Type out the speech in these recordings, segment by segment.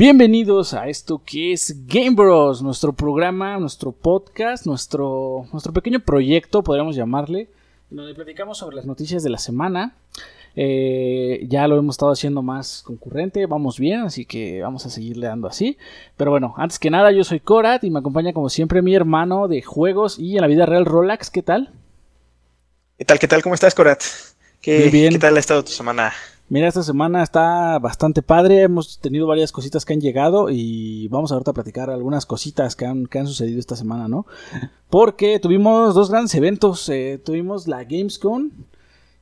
Bienvenidos a esto que es Game Bros, nuestro programa, nuestro podcast, nuestro, nuestro pequeño proyecto, podríamos llamarle, donde platicamos sobre las noticias de la semana. Eh, ya lo hemos estado haciendo más concurrente, vamos bien, así que vamos a seguirle dando así. Pero bueno, antes que nada, yo soy Korat y me acompaña como siempre mi hermano de juegos y en la vida real Rolax, ¿qué tal? ¿Qué tal, qué tal? ¿Cómo estás, Korat? ¿Qué, bien. ¿Qué tal ha estado tu semana? Mira, esta semana está bastante padre. Hemos tenido varias cositas que han llegado y vamos ahorita a platicar algunas cositas que han, que han sucedido esta semana, ¿no? Porque tuvimos dos grandes eventos. Eh, tuvimos la Gamescom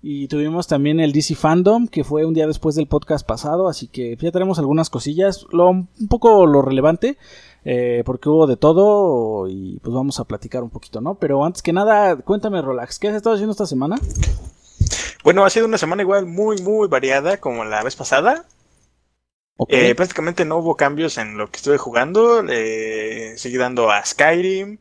y tuvimos también el DC Fandom, que fue un día después del podcast pasado. Así que ya tenemos algunas cosillas. Lo, un poco lo relevante. Eh, porque hubo de todo y pues vamos a platicar un poquito, ¿no? Pero antes que nada, cuéntame, Rolax, ¿qué has estado haciendo esta semana? Bueno, ha sido una semana igual muy, muy variada como la vez pasada. Okay. Eh, prácticamente no hubo cambios en lo que estuve jugando. Eh, seguí dando a Skyrim,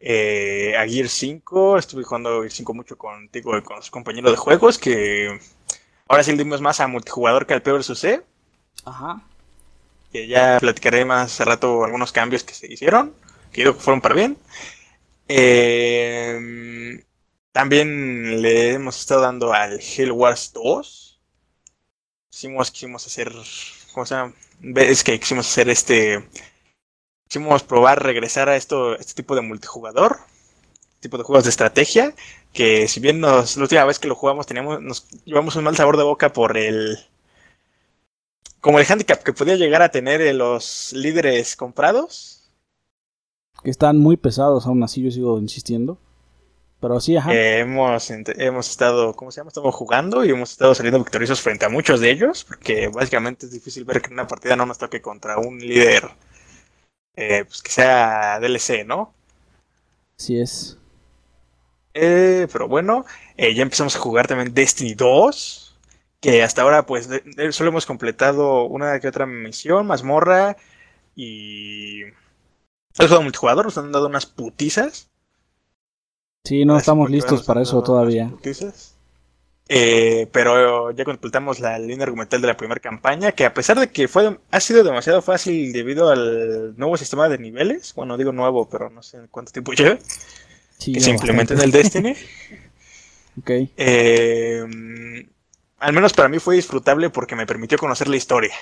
eh, a Gear 5. Estuve jugando Gear 5 mucho contigo y con los compañeros de juegos. Que ahora sí le dimos más a multijugador que al PvRC. C. Ajá. Que ya platicaré más hace rato algunos cambios que se hicieron. Que yo creo que fueron para bien. Eh, también le hemos estado dando al Hell Wars 2. Quisimos, quisimos hacer. ¿Cómo se llama? Es que quisimos hacer este. Quisimos probar regresar a esto, este tipo de multijugador. Tipo de juegos de estrategia. Que si bien nos, la última vez que lo jugamos teníamos, nos llevamos un mal sabor de boca por el. Como el handicap que podía llegar a tener los líderes comprados. Que están muy pesados, aún así yo sigo insistiendo. Pero sí, ajá. Eh, hemos, hemos estado, ¿cómo se llama? Estamos jugando y hemos estado saliendo victoriosos frente a muchos de ellos, porque básicamente es difícil ver que en una partida no nos toque contra un líder eh, pues que sea DLC, ¿no? Así es. Eh, pero bueno, ya empezamos a jugar también Destiny 2, que hasta ahora pues solo hemos completado una que otra misión, mazmorra y... El juego multijugador nos han dado unas putizas. Sí, no estamos listos para eso todavía. Eh, pero ya completamos la línea argumental de la primera campaña, que a pesar de que fue ha sido demasiado fácil debido al nuevo sistema de niveles, bueno, digo nuevo, pero no sé cuánto tiempo lleva, Sí, que se implementa en el. Destiny. Ok. Eh, al menos para mí fue disfrutable porque me permitió conocer la historia.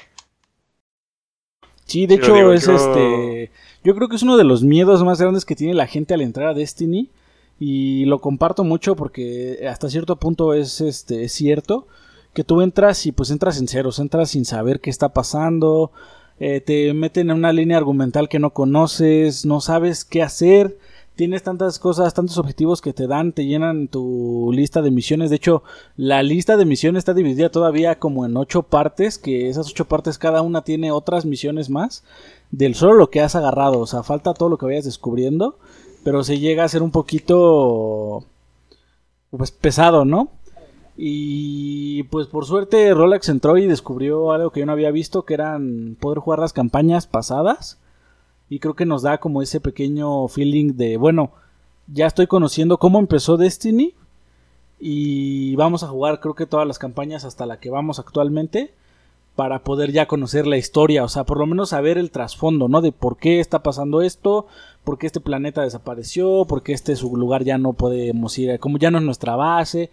Sí, de hecho digo, es yo- este... Yo creo que es uno de los miedos más grandes que tiene la gente al entrar a Destiny. Y lo comparto mucho porque hasta cierto punto es, este, es cierto. Que tú entras y pues entras en ceros, entras sin saber qué está pasando. eh, te meten en una línea argumental que no conoces, no sabes qué hacer. Tienes tantas cosas, tantos objetivos que te dan, te llenan tu lista de misiones. De hecho, la lista de misiones está dividida todavía como en ocho partes, que esas ocho partes cada una tiene otras misiones más del solo lo que has agarrado. O sea, falta todo lo que vayas descubriendo, pero se llega a ser un poquito pues pesado, ¿no? Y pues por suerte Rolex entró y descubrió algo que yo no había visto, que eran poder jugar las campañas pasadas. Y creo que nos da como ese pequeño feeling de, bueno, ya estoy conociendo cómo empezó Destiny. Y vamos a jugar creo que todas las campañas hasta la que vamos actualmente. Para poder ya conocer la historia. O sea, por lo menos saber el trasfondo, ¿no? De por qué está pasando esto. Por qué este planeta desapareció. Por qué este su lugar ya no podemos ir. Como ya no es nuestra base.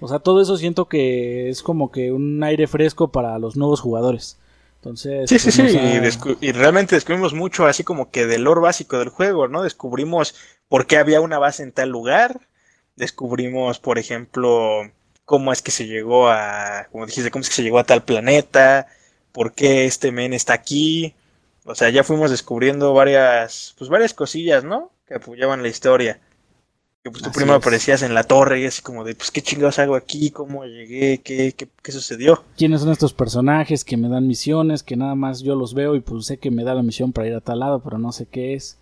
O sea, todo eso siento que es como que un aire fresco para los nuevos jugadores. Entonces, Sí, sí, pues, sí, y realmente descubrimos mucho así como que del lore básico del juego, ¿no? Descubrimos por qué había una base en tal lugar, descubrimos, por ejemplo, cómo es que se llegó a, como dijiste, cómo es que se llegó a tal planeta, por qué este men está aquí, o sea, ya fuimos descubriendo varias, pues varias cosillas, ¿no? Que apoyaban la historia. Que pues tú Así primero es. aparecías en la torre y así como de, pues qué chingados hago aquí, cómo llegué, qué, qué, qué sucedió. quiénes son estos personajes que me dan misiones, que nada más yo los veo y pues sé que me da la misión para ir a tal lado, pero no sé qué es.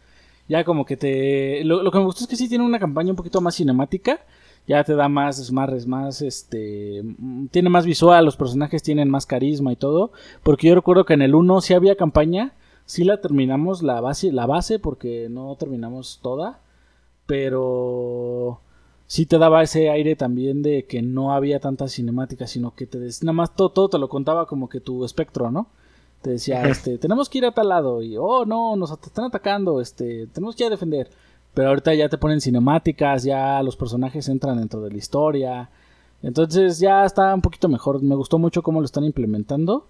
Ya como que te... Lo, lo que me gustó es que sí tiene una campaña un poquito más cinemática. Ya te da más, es más, es más, este... mm, Tiene más visual, los personajes tienen más carisma y todo. Porque yo recuerdo que en el 1 sí había campaña. Sí la terminamos la base, la base porque no terminamos toda. Pero sí te daba ese aire también de que no había tanta cinemática, sino que te des- nada más todo, todo te lo contaba como que tu espectro, ¿no? Te decía, este, tenemos que ir a tal lado y, oh, no, nos están atacando, este, tenemos que ir a defender. Pero ahorita ya te ponen cinemáticas, ya los personajes entran dentro de la historia. Entonces ya está un poquito mejor. Me gustó mucho cómo lo están implementando.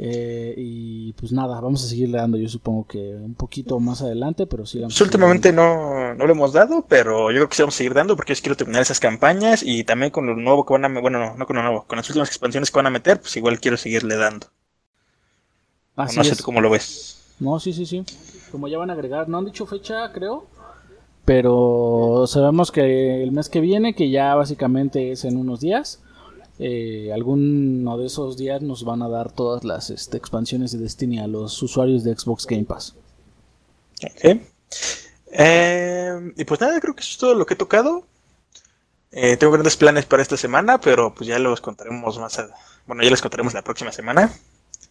Eh, y pues nada, vamos a seguirle dando, yo supongo que un poquito más adelante, pero sí. Pues últimamente no, no lo hemos dado, pero yo creo que sí vamos a seguir dando porque yo quiero terminar esas campañas y también con lo nuevo que van a, bueno, no, no con lo nuevo, con las últimas expansiones que van a meter, pues igual quiero seguirle dando. no sé cómo lo ves. No, sí, sí, sí. Como ya van a agregar, no han dicho fecha, creo. Pero sabemos que el mes que viene, que ya básicamente es en unos días, eh, alguno de esos días nos van a dar todas las este, expansiones de Destiny a los usuarios de Xbox Game Pass. Ok. Eh, y pues nada, creo que eso es todo lo que he tocado. Eh, tengo grandes planes para esta semana, pero pues ya los contaremos más. bueno, ya les contaremos la próxima semana.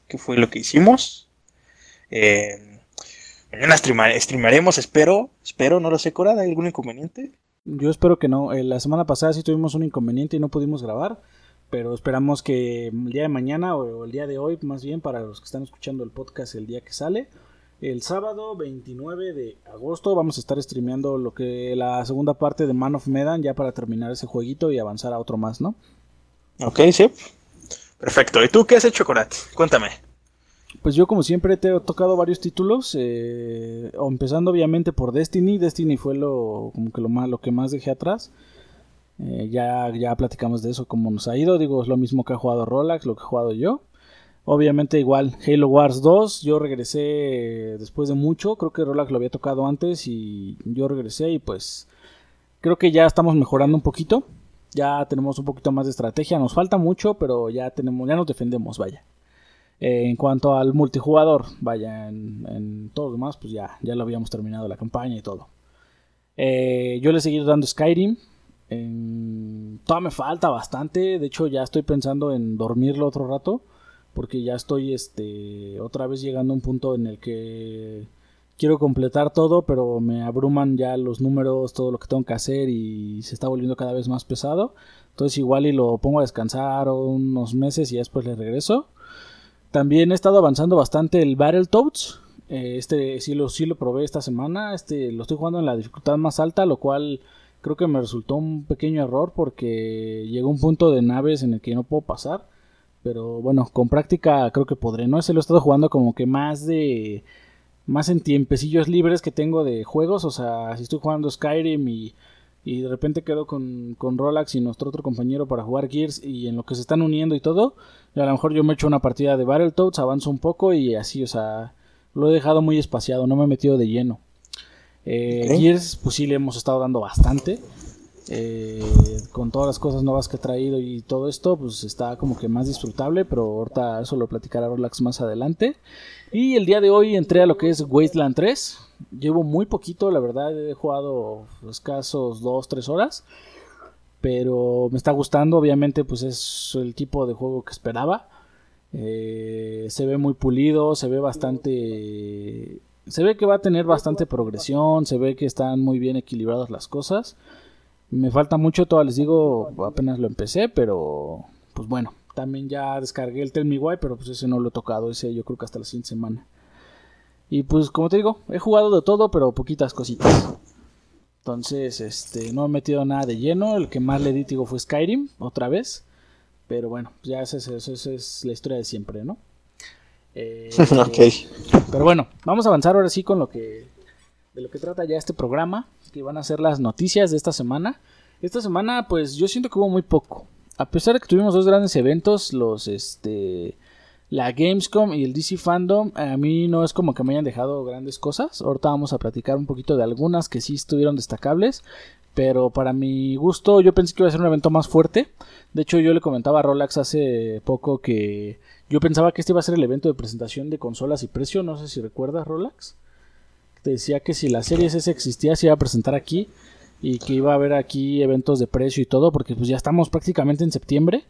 ¿Qué fue lo que hicimos? Eh, Mañana streamaremos, espero. Espero, no lo sé, Cora, ¿hay algún inconveniente? Yo espero que no. Eh, la semana pasada sí tuvimos un inconveniente y no pudimos grabar. Pero esperamos que el día de mañana o el día de hoy, más bien para los que están escuchando el podcast el día que sale, el sábado 29 de agosto vamos a estar streameando lo que la segunda parte de Man of Medan ya para terminar ese jueguito y avanzar a otro más, ¿no? Ok, sí. Perfecto. ¿Y tú qué has hecho, Corat? Cuéntame. Pues yo como siempre te he tocado varios títulos, eh, empezando obviamente por Destiny. Destiny fue lo, como que lo, más, lo que más dejé atrás. Eh, ya, ya platicamos de eso, cómo nos ha ido. Digo, es lo mismo que ha jugado Rolex, lo que he jugado yo. Obviamente igual Halo Wars 2, yo regresé después de mucho, creo que Rolex lo había tocado antes y yo regresé y pues creo que ya estamos mejorando un poquito. Ya tenemos un poquito más de estrategia, nos falta mucho, pero ya tenemos ya nos defendemos, vaya. Eh, en cuanto al multijugador, vaya, en, todo lo demás, pues ya, ya lo habíamos terminado la campaña y todo. Eh, yo le he seguido dando Skyrim. Todavía me falta bastante. De hecho, ya estoy pensando en dormirlo otro rato. Porque ya estoy este, otra vez llegando a un punto en el que quiero completar todo, pero me abruman ya los números, todo lo que tengo que hacer y se está volviendo cada vez más pesado. Entonces igual y lo pongo a descansar unos meses y después le regreso. También he estado avanzando bastante el Battletoads. Eh, este sí lo, sí lo probé esta semana. Este lo estoy jugando en la dificultad más alta, lo cual creo que me resultó un pequeño error porque llegó un punto de naves en el que no puedo pasar. Pero bueno, con práctica creo que podré. No ese lo he estado jugando como que más de. Más en tiempecillos libres que tengo de juegos. O sea, si estoy jugando Skyrim y y de repente quedo con, con Rolax y nuestro otro compañero para jugar Gears y en lo que se están uniendo y todo, a lo mejor yo me echo una partida de Battletoads, avanzo un poco y así, o sea, lo he dejado muy espaciado, no me he metido de lleno. Eh, Gears, pues sí le hemos estado dando bastante. Eh, con todas las cosas nuevas que he traído y todo esto, pues está como que más disfrutable, pero ahorita eso lo platicará Rolax más adelante. Y el día de hoy entré a lo que es Wasteland 3. Llevo muy poquito, la verdad, he jugado escasos 2-3 horas. Pero me está gustando, obviamente pues es el tipo de juego que esperaba. Eh, se ve muy pulido, se ve bastante... Se ve que va a tener bastante progresión, se ve que están muy bien equilibradas las cosas. Me falta mucho, todavía les digo, apenas lo empecé, pero pues bueno, también ya descargué el Tell Me Why, pero pues ese no lo he tocado, ese yo creo que hasta la siguiente semana. Y pues como te digo, he jugado de todo, pero poquitas cositas. Entonces, este, no he metido nada de lleno. El que más le di, fue Skyrim, otra vez. Pero bueno, ya esa es, la historia de siempre, ¿no? Eh, ok. Pero bueno, vamos a avanzar ahora sí con lo que de lo que trata ya este programa, que van a ser las noticias de esta semana. Esta semana, pues yo siento que hubo muy poco a pesar de que tuvimos dos grandes eventos, los este la Gamescom y el DC Fandom, a mí no es como que me hayan dejado grandes cosas. Ahorita vamos a platicar un poquito de algunas que sí estuvieron destacables. Pero para mi gusto, yo pensé que iba a ser un evento más fuerte. De hecho, yo le comentaba a Rolex hace poco que yo pensaba que este iba a ser el evento de presentación de consolas y precio. No sé si recuerdas, Rolex. Te decía que si la serie S existía, se iba a presentar aquí y que iba a haber aquí eventos de precio y todo, porque pues ya estamos prácticamente en septiembre.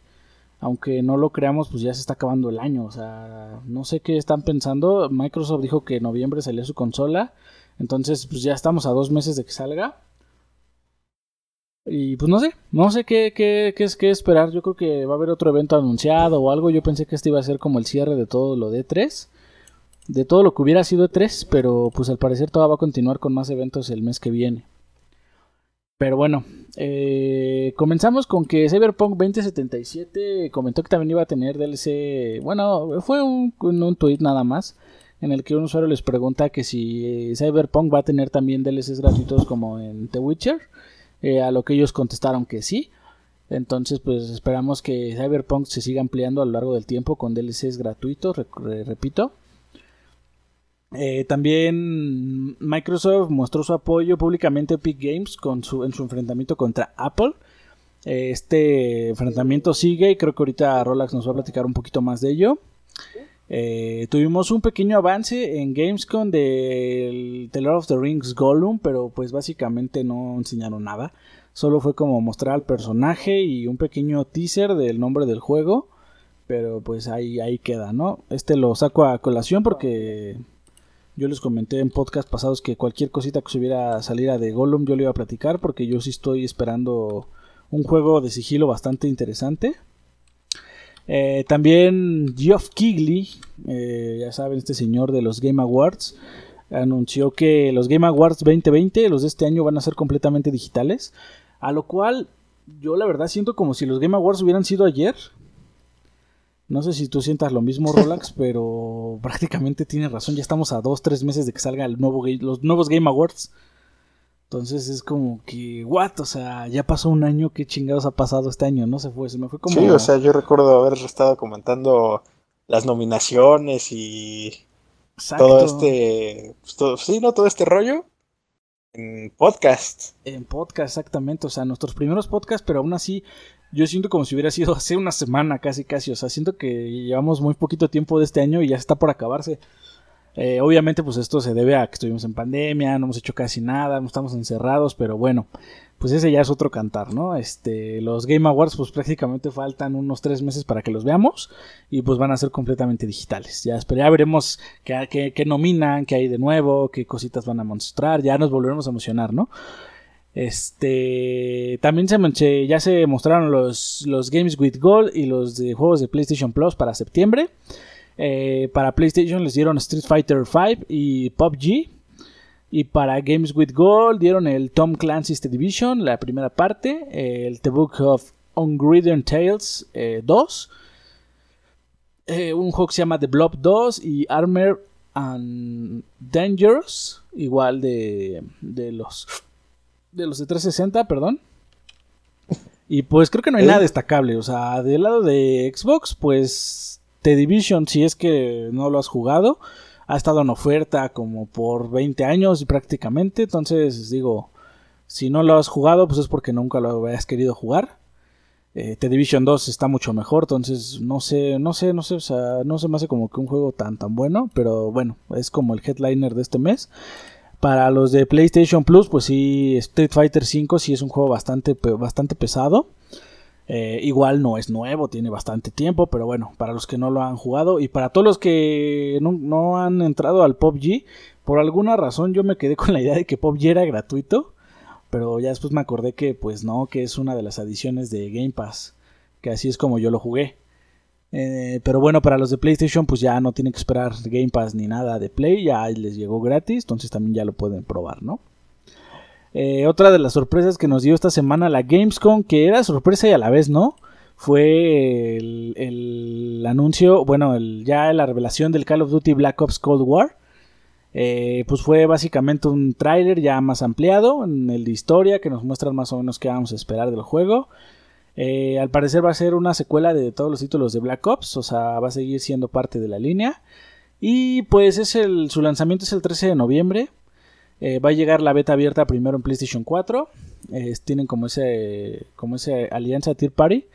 Aunque no lo creamos, pues ya se está acabando el año. O sea, no sé qué están pensando. Microsoft dijo que en noviembre salía su consola. Entonces, pues ya estamos a dos meses de que salga. Y pues no sé, no sé qué, qué, qué es qué esperar. Yo creo que va a haber otro evento anunciado o algo. Yo pensé que este iba a ser como el cierre de todo lo de 3 de todo lo que hubiera sido 3 pero pues al parecer todavía va a continuar con más eventos el mes que viene. Pero bueno, eh, comenzamos con que Cyberpunk 2077 comentó que también iba a tener DLC. Bueno, fue un, un tweet nada más en el que un usuario les pregunta que si eh, Cyberpunk va a tener también DLCs gratuitos como en The Witcher. Eh, a lo que ellos contestaron que sí. Entonces, pues esperamos que Cyberpunk se siga ampliando a lo largo del tiempo con DLCs gratuitos, repito. Eh, también Microsoft mostró su apoyo públicamente a Epic Games con su, en su enfrentamiento contra Apple. Eh, este enfrentamiento sigue y creo que ahorita Rolex nos va a platicar un poquito más de ello. Eh, tuvimos un pequeño avance en Gamescom del The Lord of the Rings Gollum, pero pues básicamente no enseñaron nada. Solo fue como mostrar al personaje y un pequeño teaser del nombre del juego. Pero pues ahí, ahí queda, ¿no? Este lo saco a colación porque yo les comenté en podcast pasados que cualquier cosita que subiera saliera de Gollum yo le iba a platicar porque yo sí estoy esperando un juego de sigilo bastante interesante. Eh, también Geoff Keighley, eh, ya saben, este señor de los Game Awards, anunció que los Game Awards 2020, los de este año, van a ser completamente digitales. A lo cual yo la verdad siento como si los Game Awards hubieran sido ayer. No sé si tú sientas lo mismo, Rolax, pero prácticamente tienes razón. Ya estamos a dos, tres meses de que salgan nuevo, los nuevos Game Awards. Entonces es como que, what, o sea, ya pasó un año, qué chingados ha pasado este año, no se fue, se me fue como... Sí, o sea, yo recuerdo haber estado comentando las nominaciones y todo este, pues, sí, ¿no? Todo este rollo en podcast. En podcast, exactamente, o sea, nuestros primeros podcasts, pero aún así yo siento como si hubiera sido hace una semana casi casi, o sea, siento que llevamos muy poquito tiempo de este año y ya está por acabarse. Eh, obviamente pues esto se debe a que estuvimos en pandemia, no hemos hecho casi nada, no estamos encerrados, pero bueno, pues ese ya es otro cantar, ¿no? Este, los Game Awards pues prácticamente faltan unos tres meses para que los veamos y pues van a ser completamente digitales. Ya, ya veremos qué, qué nominan, qué hay de nuevo, qué cositas van a mostrar, ya nos volveremos a emocionar, ¿no? Este también se, ya se mostraron los, los Games with Gold y los de juegos de PlayStation Plus para septiembre. Eh, para PlayStation les dieron Street Fighter V y PUBG. Y para Games with Gold dieron el Tom Clancy's The Division, la primera parte, el The Book of Ungridden Tales 2, eh, eh, un juego que se llama The Blob 2 y Armor and Dangerous, igual de, de los de los de 360, perdón. Y pues creo que no hay nada destacable. O sea, del lado de Xbox, pues The Division, si es que no lo has jugado, ha estado en oferta como por 20 años prácticamente. Entonces, digo, si no lo has jugado, pues es porque nunca lo habías querido jugar. Eh, The Division 2 está mucho mejor, entonces no sé, no sé, no sé, o sea, no se me hace como que un juego tan tan bueno, pero bueno, es como el headliner de este mes. Para los de PlayStation Plus, pues sí, Street Fighter V sí es un juego bastante, bastante pesado. Eh, igual no es nuevo, tiene bastante tiempo, pero bueno, para los que no lo han jugado y para todos los que no, han entrado al PUBG, por alguna razón yo me quedé con la idea de que PUBG era gratuito, pero ya después me acordé que pues no, que es una de las adiciones de Game Pass, que así es como yo lo jugué. Eh, pero bueno, para los de PlayStation, pues ya no tienen que esperar Game Pass ni nada de Play, ya les llegó gratis, entonces también ya lo pueden probar, ¿no? Eh, otra de las sorpresas que nos dio esta semana la Gamescom, que era sorpresa y a la vez no, fue el, anuncio, bueno, el, ya la revelación del Call of Duty Black Ops Cold War. Eh, pues fue básicamente un tráiler ya más ampliado en el de historia que nos muestra más o menos qué vamos a esperar del juego. Eh, al parecer va a ser una secuela de todos los títulos de Black Ops, o sea, va a seguir siendo parte de la línea. Y pues es el, su lanzamiento es el 13 de noviembre. Eh, va a llegar la beta abierta primero en PlayStation 4. tienen como ese, como ese alianza Tier Party.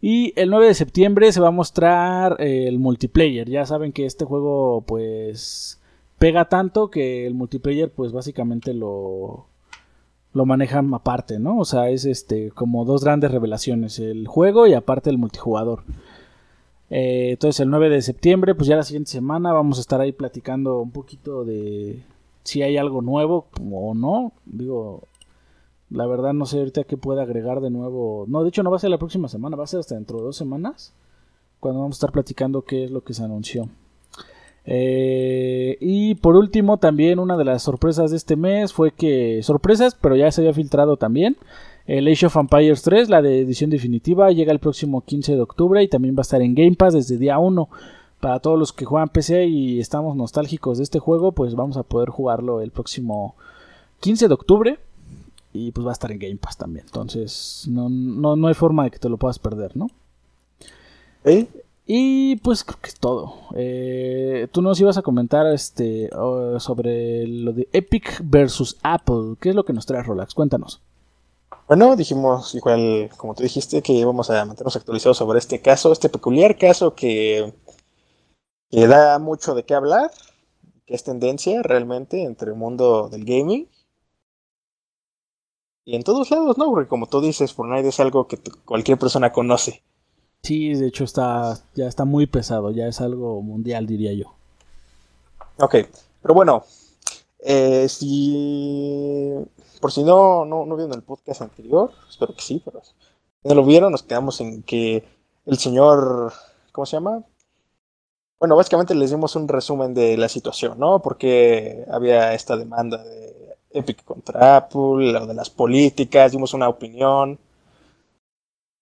Y el 9 de septiembre se va a mostrar eh, el multiplayer. Ya saben que este juego pues pega tanto que el multiplayer pues básicamente lo, lo manejan aparte, ¿no? O sea, es este como dos grandes revelaciones, el juego y aparte el multijugador. Eh, entonces el 9 de septiembre, pues ya la siguiente semana vamos a estar ahí platicando un poquito de si hay algo nuevo o no. Digo, La verdad no sé ahorita qué puede agregar de nuevo. No, de hecho no va a ser la próxima semana, va a ser hasta dentro de dos semanas. Cuando vamos a estar platicando qué es lo que se anunció. Eh, y por último, también una de las sorpresas de este mes fue que. Sorpresas, pero ya se había filtrado también. El Age of Empires 3, la de edición definitiva, llega el próximo 15 de octubre y también va a estar en Game Pass desde día 1. Para todos los que juegan PC y estamos nostálgicos de este juego, pues vamos a poder jugarlo el próximo 15 de octubre. Y pues va a estar en Game Pass también. Entonces, no, no, no hay forma de que te lo puedas perder, ¿no? ¿Eh? Y pues creo que es todo. Eh, tú nos ibas a comentar este sobre lo de Epic versus Apple. ¿Qué es lo que nos trae Rolex? Cuéntanos. Bueno, dijimos igual, como tú dijiste, que íbamos a mantenernos actualizados sobre este caso, este peculiar caso que, que da mucho de qué hablar, que es tendencia realmente entre el mundo del gaming. Y en todos lados, ¿no? Porque como tú dices, Fortnite es algo que cualquier persona conoce. Sí, de hecho está ya está muy pesado, ya es algo mundial, diría yo. Ok, pero bueno, eh, si por si no, no, no vieron el podcast anterior, espero que sí, pero si no lo vieron, nos quedamos en que el señor, ¿cómo se llama? Bueno, básicamente les dimos un resumen de la situación, ¿no? Porque había esta demanda de Epic contra Apple, lo de las políticas, dimos una opinión.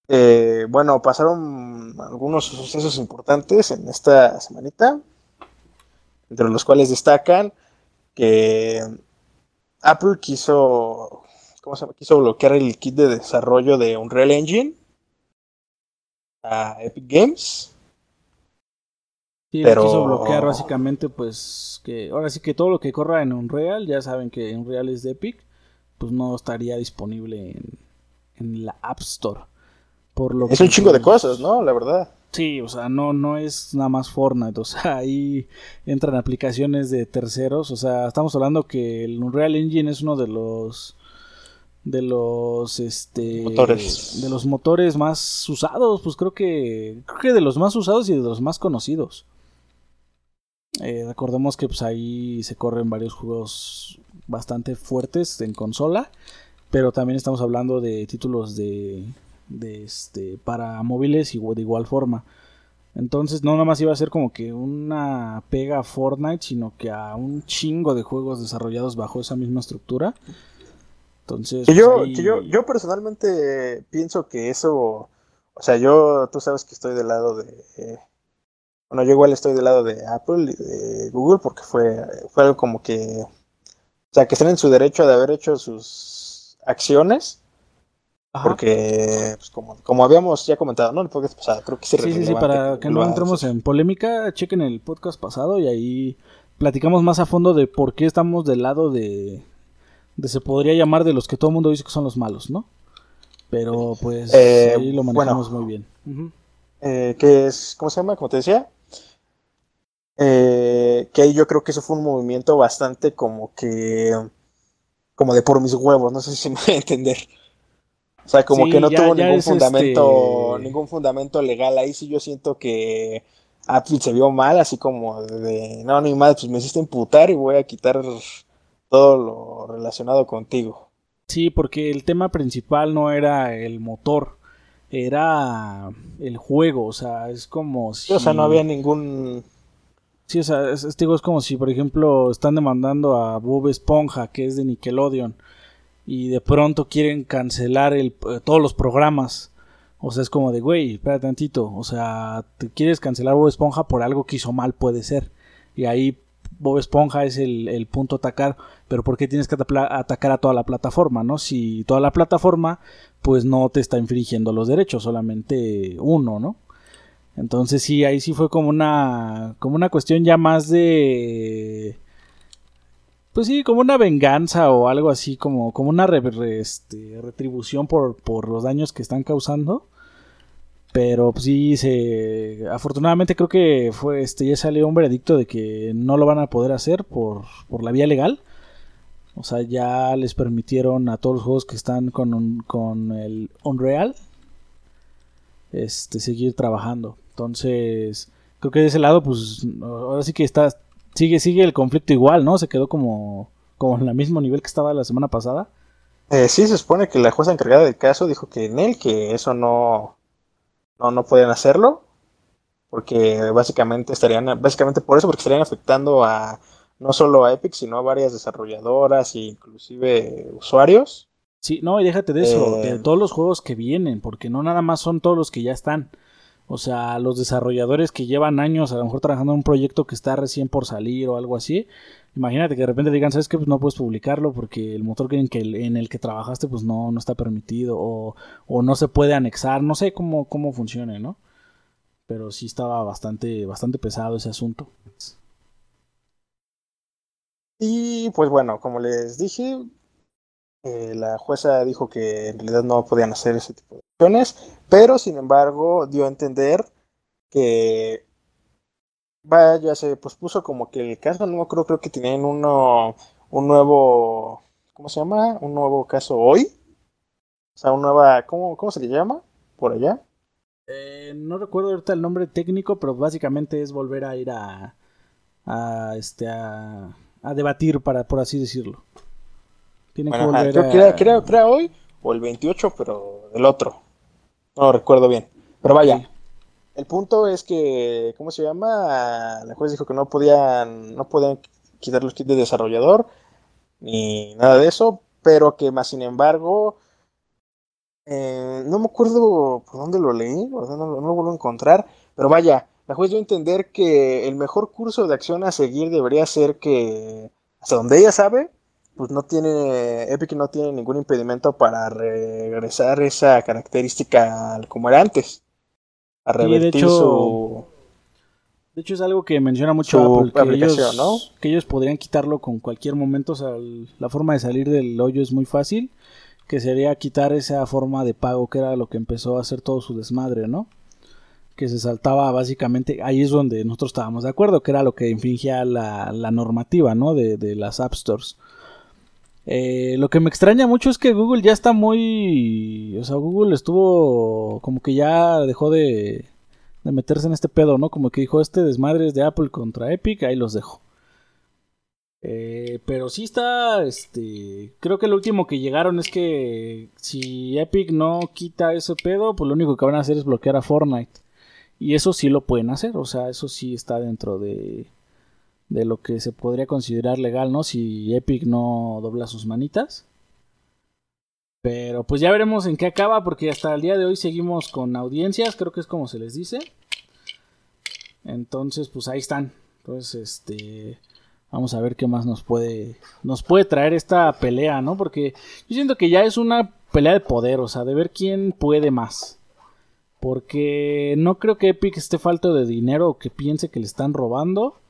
Eh, bueno, pasaron algunos sucesos importantes en esta semanita, entre los cuales destacan que Apple quiso, ¿cómo se llama? Quiso bloquear el kit de desarrollo de Unreal Engine a Epic Games. Sí, pero... quiso bloquear básicamente, pues, que ahora sí que todo lo que corra en Unreal, ya saben que Unreal es de Epic, pues no estaría disponible en, en la App Store es un chingo de cosas, ¿no? La verdad. Sí, o sea, no, no es nada más Fortnite, o sea, ahí entran aplicaciones de terceros, o sea, estamos hablando que el Unreal Engine es uno de los de los este motores. de los motores más usados, pues creo que creo que de los más usados y de los más conocidos. Eh, recordemos que pues ahí se corren varios juegos bastante fuertes en consola, pero también estamos hablando de títulos de de este para móviles y de igual forma. Entonces no nada más iba a ser como que una pega a Fortnite, sino que a un chingo de juegos desarrollados bajo esa misma estructura. Entonces, yo, pues, yo, yo personalmente pienso que eso, o sea, yo, tú sabes que estoy del lado de, bueno, yo igual estoy del lado de Apple y de Google porque fue, fue algo como que, o sea, que están en su derecho de haber hecho sus acciones porque, pues, como, como habíamos ya comentado, ¿no? El podcast pasado, creo que sí. Sí, sí, para que no entremos en polémica, chequen el podcast pasado y ahí platicamos más a fondo de por qué estamos del lado de, de se podría llamar de los que todo el mundo dice que son los malos, ¿no? Pero pues eh, ahí lo manejamos muy bien. eh, que es, ¿cómo se llama? Como te decía, eh, que ahí yo creo que eso fue un movimiento bastante como que, como de por mis huevos, no sé si me voy a entender. O sea, como que no tuvo ningún fundamento, este ningún fundamento legal. Ahí sí yo siento que Apple se vio mal, así como de, no, ni mal, pues me hiciste imputar y voy a quitar todo lo relacionado contigo. Sí, porque el tema principal no era el motor, era el juego, o sea, es como si... o sea, no había ningún... Sí, o sea, es, digo, es como si, por ejemplo, están demandando a Bob Esponja, que es de Nickelodeon y de pronto quieren cancelar el, eh, todos los programas. O sea, es como de, güey, espera tantito. O sea, te quieres cancelar Bob Esponja por algo que hizo mal, puede ser. Y ahí Bob Esponja es el, punto a atacar. Pero ¿por qué tienes que atacar a toda la plataforma, no? Si toda la plataforma, pues no te está infringiendo los derechos, solamente uno, ¿no? Entonces sí, ahí sí fue como una, como una cuestión ya más de pues sí, como una venganza o algo así, como, como una este, retribución por, por los daños que están causando. Pero pues, sí, se, afortunadamente creo que fue, este, ya salió un veredicto de que no lo van a poder hacer por, por la vía legal. O sea, ya les permitieron a todos los juegos que están con, con el Unreal este, seguir trabajando. Entonces, creo que de ese lado, pues ahora sí que está, sigue, sigue el conflicto igual, ¿no? Se quedó como, como en el mismo nivel que estaba la semana pasada. Eh, sí, se supone que la jueza encargada del caso dijo que en él, que eso no, no, no podían hacerlo, porque básicamente estarían, básicamente por eso, porque estarían afectando a no solo a Epic, sino a varias desarrolladoras e inclusive usuarios. Sí, no, y déjate de eso, de eh, todos los juegos que vienen, porque no nada más son todos los que ya están. O sea, los desarrolladores que llevan años a lo mejor trabajando en un proyecto que está recién por salir o algo así. Imagínate que de repente digan, ¿sabes qué? Pues no puedes publicarlo porque el motor en, que, en el que trabajaste pues no, no está permitido o, no se puede anexar. No sé cómo, cómo funcione, ¿no? Pero sí estaba bastante, bastante pesado ese asunto. Y pues bueno, como les dije, eh, la jueza dijo que en realidad no podían hacer ese tipo de acciones, pero sin embargo dio a entender que vaya, se pospuso como que el caso, no creo, creo que tienen uno, un nuevo, ¿cómo se llama? Un nuevo caso hoy. O sea, un nueva, ¿cómo, cómo se le llama? Por allá. Eh, no recuerdo ahorita el nombre técnico, pero básicamente es volver a ir a, a este, a, a debatir, para, por así decirlo. Tiene que volver creo, que era, hoy o el 28, pero el otro. No lo recuerdo bien. Pero vaya, el punto es que, ¿cómo se llama? La juez dijo que no podían, no podían quitar los kits de desarrollador ni nada de eso, pero que más sin embargo, eh, no me acuerdo por dónde lo leí, no, no, lo vuelvo a encontrar, pero vaya, la juez dio a entender que el mejor curso de acción a seguir debería ser que, hasta donde ella sabe, pues no tiene, Epic no tiene ningún impedimento para regresar esa característica como era antes. A revertir de hecho, su... De hecho es algo que menciona mucho Apple, que ellos, ¿no? que ellos podrían quitarlo con cualquier momento, o sea, la forma de salir del hoyo es muy fácil, que sería quitar esa forma de pago que era lo que empezó a hacer todo su desmadre, ¿no? que se saltaba básicamente, ahí es donde nosotros estábamos de acuerdo, que era lo que infringía la, la normativa, ¿no? De, de, las App Stores. Eh, lo que me extraña mucho es que Google ya está muy. O sea, Google estuvo. Como que ya dejó de, de meterse en este pedo, ¿no? Como que dijo: Este desmadre es de Apple contra Epic, ahí los dejo. Eh, pero sí está. Este. Creo que lo último que llegaron es que. Si Epic no quita ese pedo, pues lo único que van a hacer es bloquear a Fortnite. Y eso sí lo pueden hacer, o sea, eso sí está dentro de de lo que se podría considerar legal, ¿no? Si Epic no dobla sus manitas. Pero pues ya veremos en qué acaba, porque hasta el día de hoy seguimos con audiencias, creo que es como se les dice. Entonces, pues ahí están. Entonces, este. Vamos a ver qué más nos puede. Nos puede traer esta pelea, ¿no? Porque yo siento que ya es una pelea de poder, o sea, de ver quién puede más. Porque no creo que Epic esté falto de dinero o que piense que le están robando.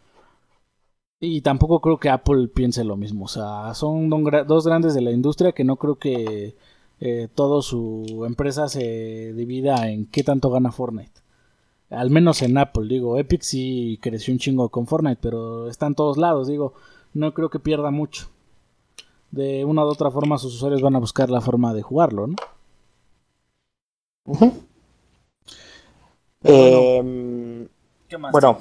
Y tampoco creo que Apple piense lo mismo. O sea, son dos grandes de la industria que no creo que eh, toda su empresa se divida en qué tanto gana Fortnite. Al menos en Apple, digo. Epic sí creció un chingo con Fortnite, pero está en todos lados, digo. No creo que pierda mucho. De una u otra forma sus usuarios van a buscar la forma de jugarlo, ¿no? Em, ¿Qué más bueno,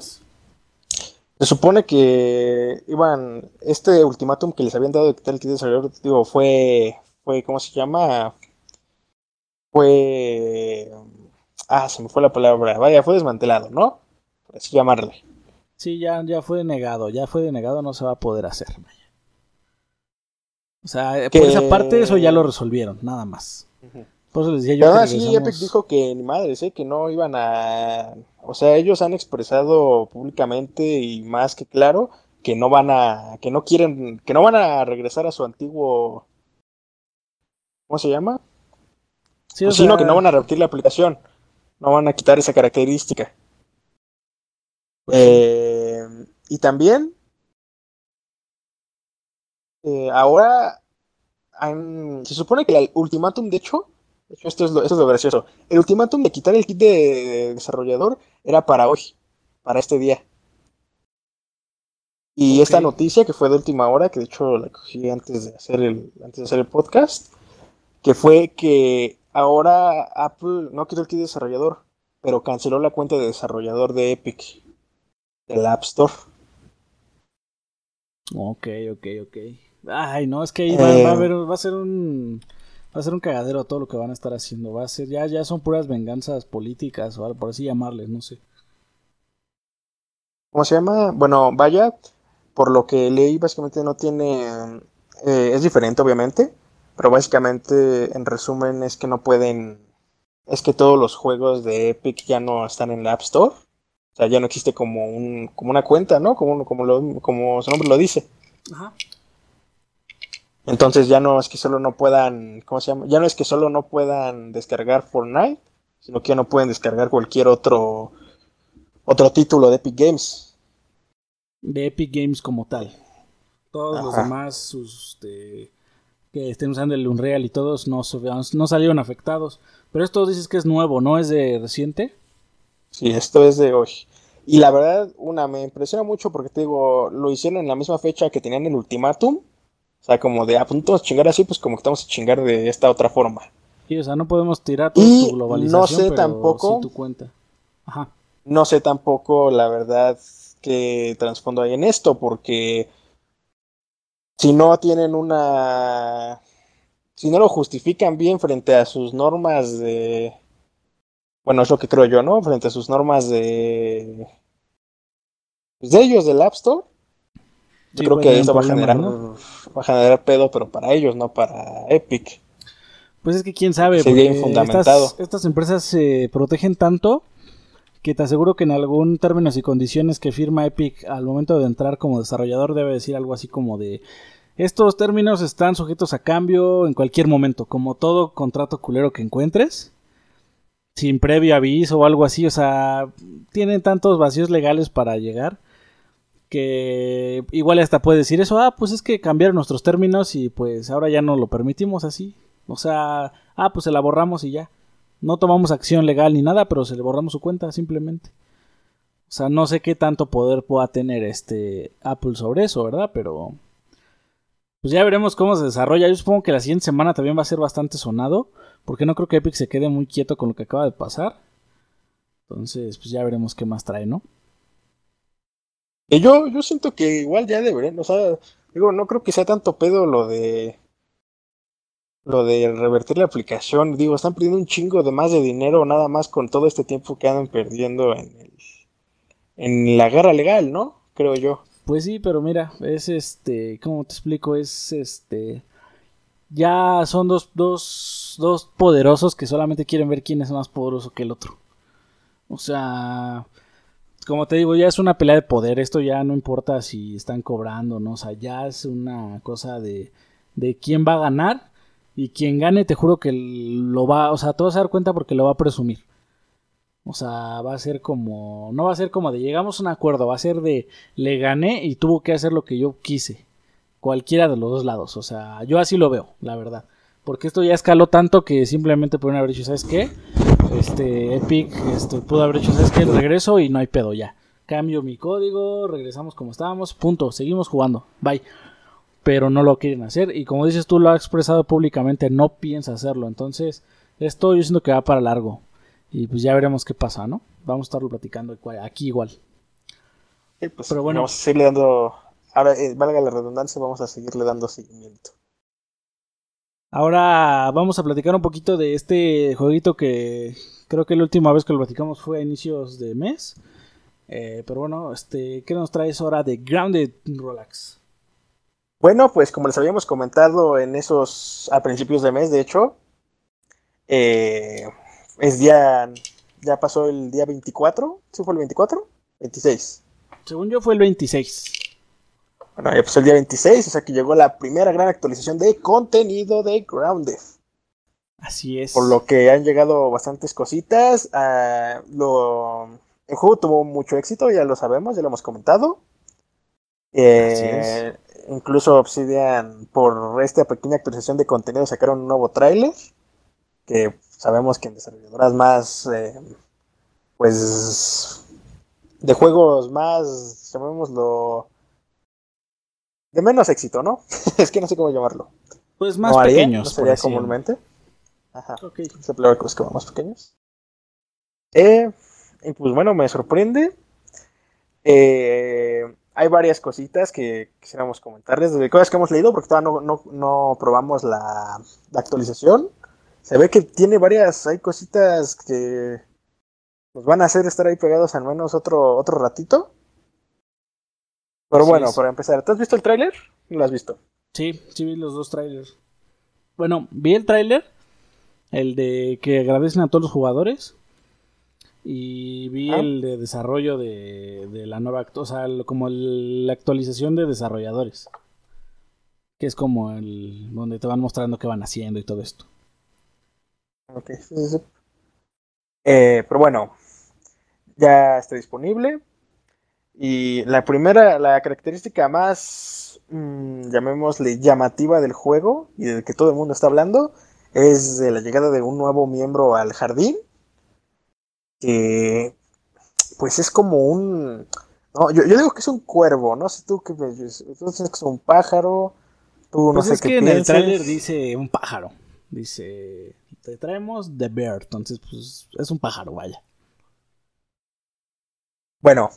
se supone que iban. Este ultimátum que les habían dado de quitar el kit de desarrollador, digo, fue. fue ¿Cómo se llama? Fue. Ah, se me fue la palabra. Vaya, fue desmantelado, ¿no? Por así llamarle. Sí, ya, ya fue denegado. Ya fue denegado, no se va a poder hacer. O sea, por esa parte, eso ya lo resolvieron, nada más. Por eso les decía yo. Pero sí, Epic dijo que ni madres, ¿eh? que no iban a o sea, ellos han expresado públicamente y más que claro que no van a, que no quieren, que no van a regresar a su antiguo, ¿cómo se llama? Sí, pues sino que no van a repetir la aplicación, no van a quitar esa característica. Pues eh, y también, eh, ahora, se supone que el ultimátum, de hecho, esto es, lo, gracioso. El ultimátum de quitar el kit de, desarrollador era para hoy, para este día. Y esta noticia que fue de última hora, que de hecho la cogí antes de hacer el, antes de hacer el podcast, que fue que ahora Apple no quitó el kit de desarrollador, pero canceló la cuenta de desarrollador de Epic, del App Store. Ok, ok, ok. Ay, no, es que ahí va, va a haber, va a ser un va a ser un cagadero todo lo que van a estar haciendo. Va a ser, ya, ya son puras venganzas políticas o algo, por así llamarles, no sé. ¿Cómo se llama? Bueno, vaya, por lo que leí, básicamente no tiene. Eh, es diferente, obviamente. Pero básicamente, en resumen, es que no pueden. Es que todos los juegos de Epic ya no están en la App Store. O sea, ya no existe como, un, como una cuenta, ¿no? Como, como, lo, como su nombre lo dice. Ajá. Entonces ya no es que solo no puedan, ¿cómo se llama? Ya no es que solo no puedan descargar Fortnite, sino que ya no pueden descargar cualquier otro otro título de Epic Games. De Epic Games como tal. Todos los demás este, que estén usando el Unreal y todos no, no salieron afectados. Pero esto dices que es nuevo, ¿no es de reciente? Sí, esto es de hoy. Y la verdad, una, me impresiona mucho porque te digo, lo hicieron en la misma fecha que tenían el ultimátum o sea, como de a punto de chingar así, pues como que estamos a chingar de esta otra forma. Sí, o sea, no podemos tirar toda tu globalización, no sé tampoco, tu cuenta. Ajá. No sé tampoco, la verdad, qué trasfondo hay en esto, porque si no tienen una... Si no lo justifican bien frente a sus normas de... Bueno, es lo que creo yo, ¿no? Frente a sus normas de... Pues de ellos, del App Store yo creo que eso va a generar, va a generar pedo, pero para ellos, no para Epic. Pues es que quién sabe, Sería Estas, estas empresas se protegen tanto que te aseguro que en algún términos y condiciones que firma Epic al momento de entrar como desarrollador debe decir algo así como de estos términos están sujetos a cambio en cualquier momento, como todo contrato culero que encuentres, sin previo aviso o algo así, o sea, tienen tantos vacíos legales para llegar que igual hasta puede decir eso, ah, pues es que cambiaron nuestros términos y pues ahora ya no lo permitimos así. O sea, ah, pues se la borramos y ya. No tomamos acción legal ni nada, pero se le borramos su cuenta simplemente. O sea, no sé qué tanto poder pueda tener este Apple sobre eso, ¿verdad? Pero pues ya veremos cómo se desarrolla. Yo supongo que la siguiente semana también va a ser bastante sonado, porque no creo que Epic se quede muy quieto con lo que acaba de pasar. Entonces, pues ya veremos qué más trae, ¿no? Yo, yo siento que igual ya deberían, o sea, digo, no creo que sea tanto pedo lo de lo de revertir la aplicación, digo, están perdiendo un chingo de más de dinero nada más con todo este tiempo que andan perdiendo en el, en la guerra legal, ¿no? Creo yo. Pues sí, pero mira, es este, ¿cómo te explico? Es este ya son dos, dos, dos poderosos que solamente quieren ver quién es más poderoso que el otro. O sea, como te digo, ya es una pelea de poder. Esto ya no importa si están cobrando, ¿no? O sea, ya es una cosa de, de quién va a ganar. Y quien gane, te juro que lo va, o sea, te vas a dar cuenta porque lo va a presumir. O sea, va a ser como, no va a ser como de llegamos a un acuerdo, va a ser de le gané y tuvo que hacer lo que yo quise. Cualquiera de los dos lados. O sea, yo así lo veo, la verdad. Porque esto ya escaló tanto que simplemente pueden haber dicho, ¿sabes qué? Este Epic este, pudo haber hecho, ¿sabes qué? Regreso y no hay pedo ya. Cambio mi código, regresamos como estábamos, punto, seguimos jugando, bye. Pero no lo quieren hacer y como dices tú lo has expresado públicamente, no piensa hacerlo. Entonces, esto yo siento que va para largo. Y pues ya veremos qué pasa, ¿no? Vamos a estarlo platicando aquí igual. Pues, Pero bueno. Vamos a seguirle dando, ahora, eh, valga la redundancia, vamos a seguirle dando seguimiento. Ahora vamos a platicar un poquito de este jueguito que creo que la última vez que lo platicamos fue a inicios de mes. Eh, pero bueno, este, ¿qué nos traes ahora de Grounded Relax? Bueno, pues como les habíamos comentado en esos a principios de mes, de hecho, eh, es día, ya pasó el día 24, ¿sí fue el 24? 26. Según yo fue el 26. Bueno, ya pasó el día 26, o sea que llegó la primera gran actualización de contenido de Grounded. Así es. Por lo que han llegado bastantes cositas. Ah, lo, el juego tuvo mucho éxito, ya lo sabemos, ya lo hemos comentado. Eh, incluso Obsidian, por esta pequeña actualización de contenido, sacaron un nuevo tráiler. Que sabemos que en desarrolladoras más, eh, pues, de juegos más, llamémoslo, de menos éxito, ¿no? es que no sé cómo llamarlo. Pues más pequeños. No sería comúnmente. Ajá. Okay. Se que los que más pequeños. Eh, y pues bueno, me sorprende. Eh, hay varias cositas que quisiéramos comentarles, de cosas que hemos leído, porque todavía no, no, probamos la, actualización. Se ve que tiene varias, hay cositas que nos van a hacer estar ahí pegados al menos otro, otro ratito. Pero bueno, para empezar, ¿tú has visto el tráiler? ¿No lo has visto? Sí, sí vi los dos trailers. Bueno, vi el tráiler, el de que agradecen a todos los jugadores. Y vi ah. el de desarrollo de, la nueva, o sea, como la actualización de desarrolladores. Que es como el donde te van mostrando qué van haciendo y todo esto. Ok, sí, sí. Eh, pero bueno, ya está disponible. Y la primera, la característica más, mm, llamémosle, llamativa del juego y de que todo el mundo está hablando, es de la llegada de un nuevo miembro al jardín que pues es como un... No, yo, digo que es un cuervo, no sé tú qué tú dices que es un pájaro, tú no pues sé es que en el trailer dice un pájaro, dice, te traemos The Bear, entonces pues es un pájaro, vaya. Bueno,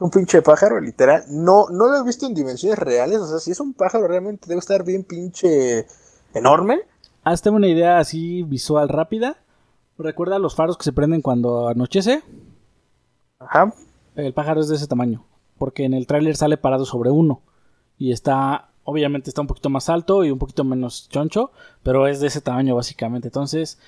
es un pinche pájaro, literal. No, no lo he visto en dimensiones reales, o sea, si es un pájaro realmente debe estar bien pinche enorme. Hazte una idea así visual rápida. ¿Recuerda los faros que se prenden cuando anochece? Ajá. El pájaro es de ese tamaño. Porque en el tráiler sale parado sobre uno. Y está, obviamente está un poquito más alto y un poquito menos choncho. Pero es de ese tamaño básicamente. Entonces,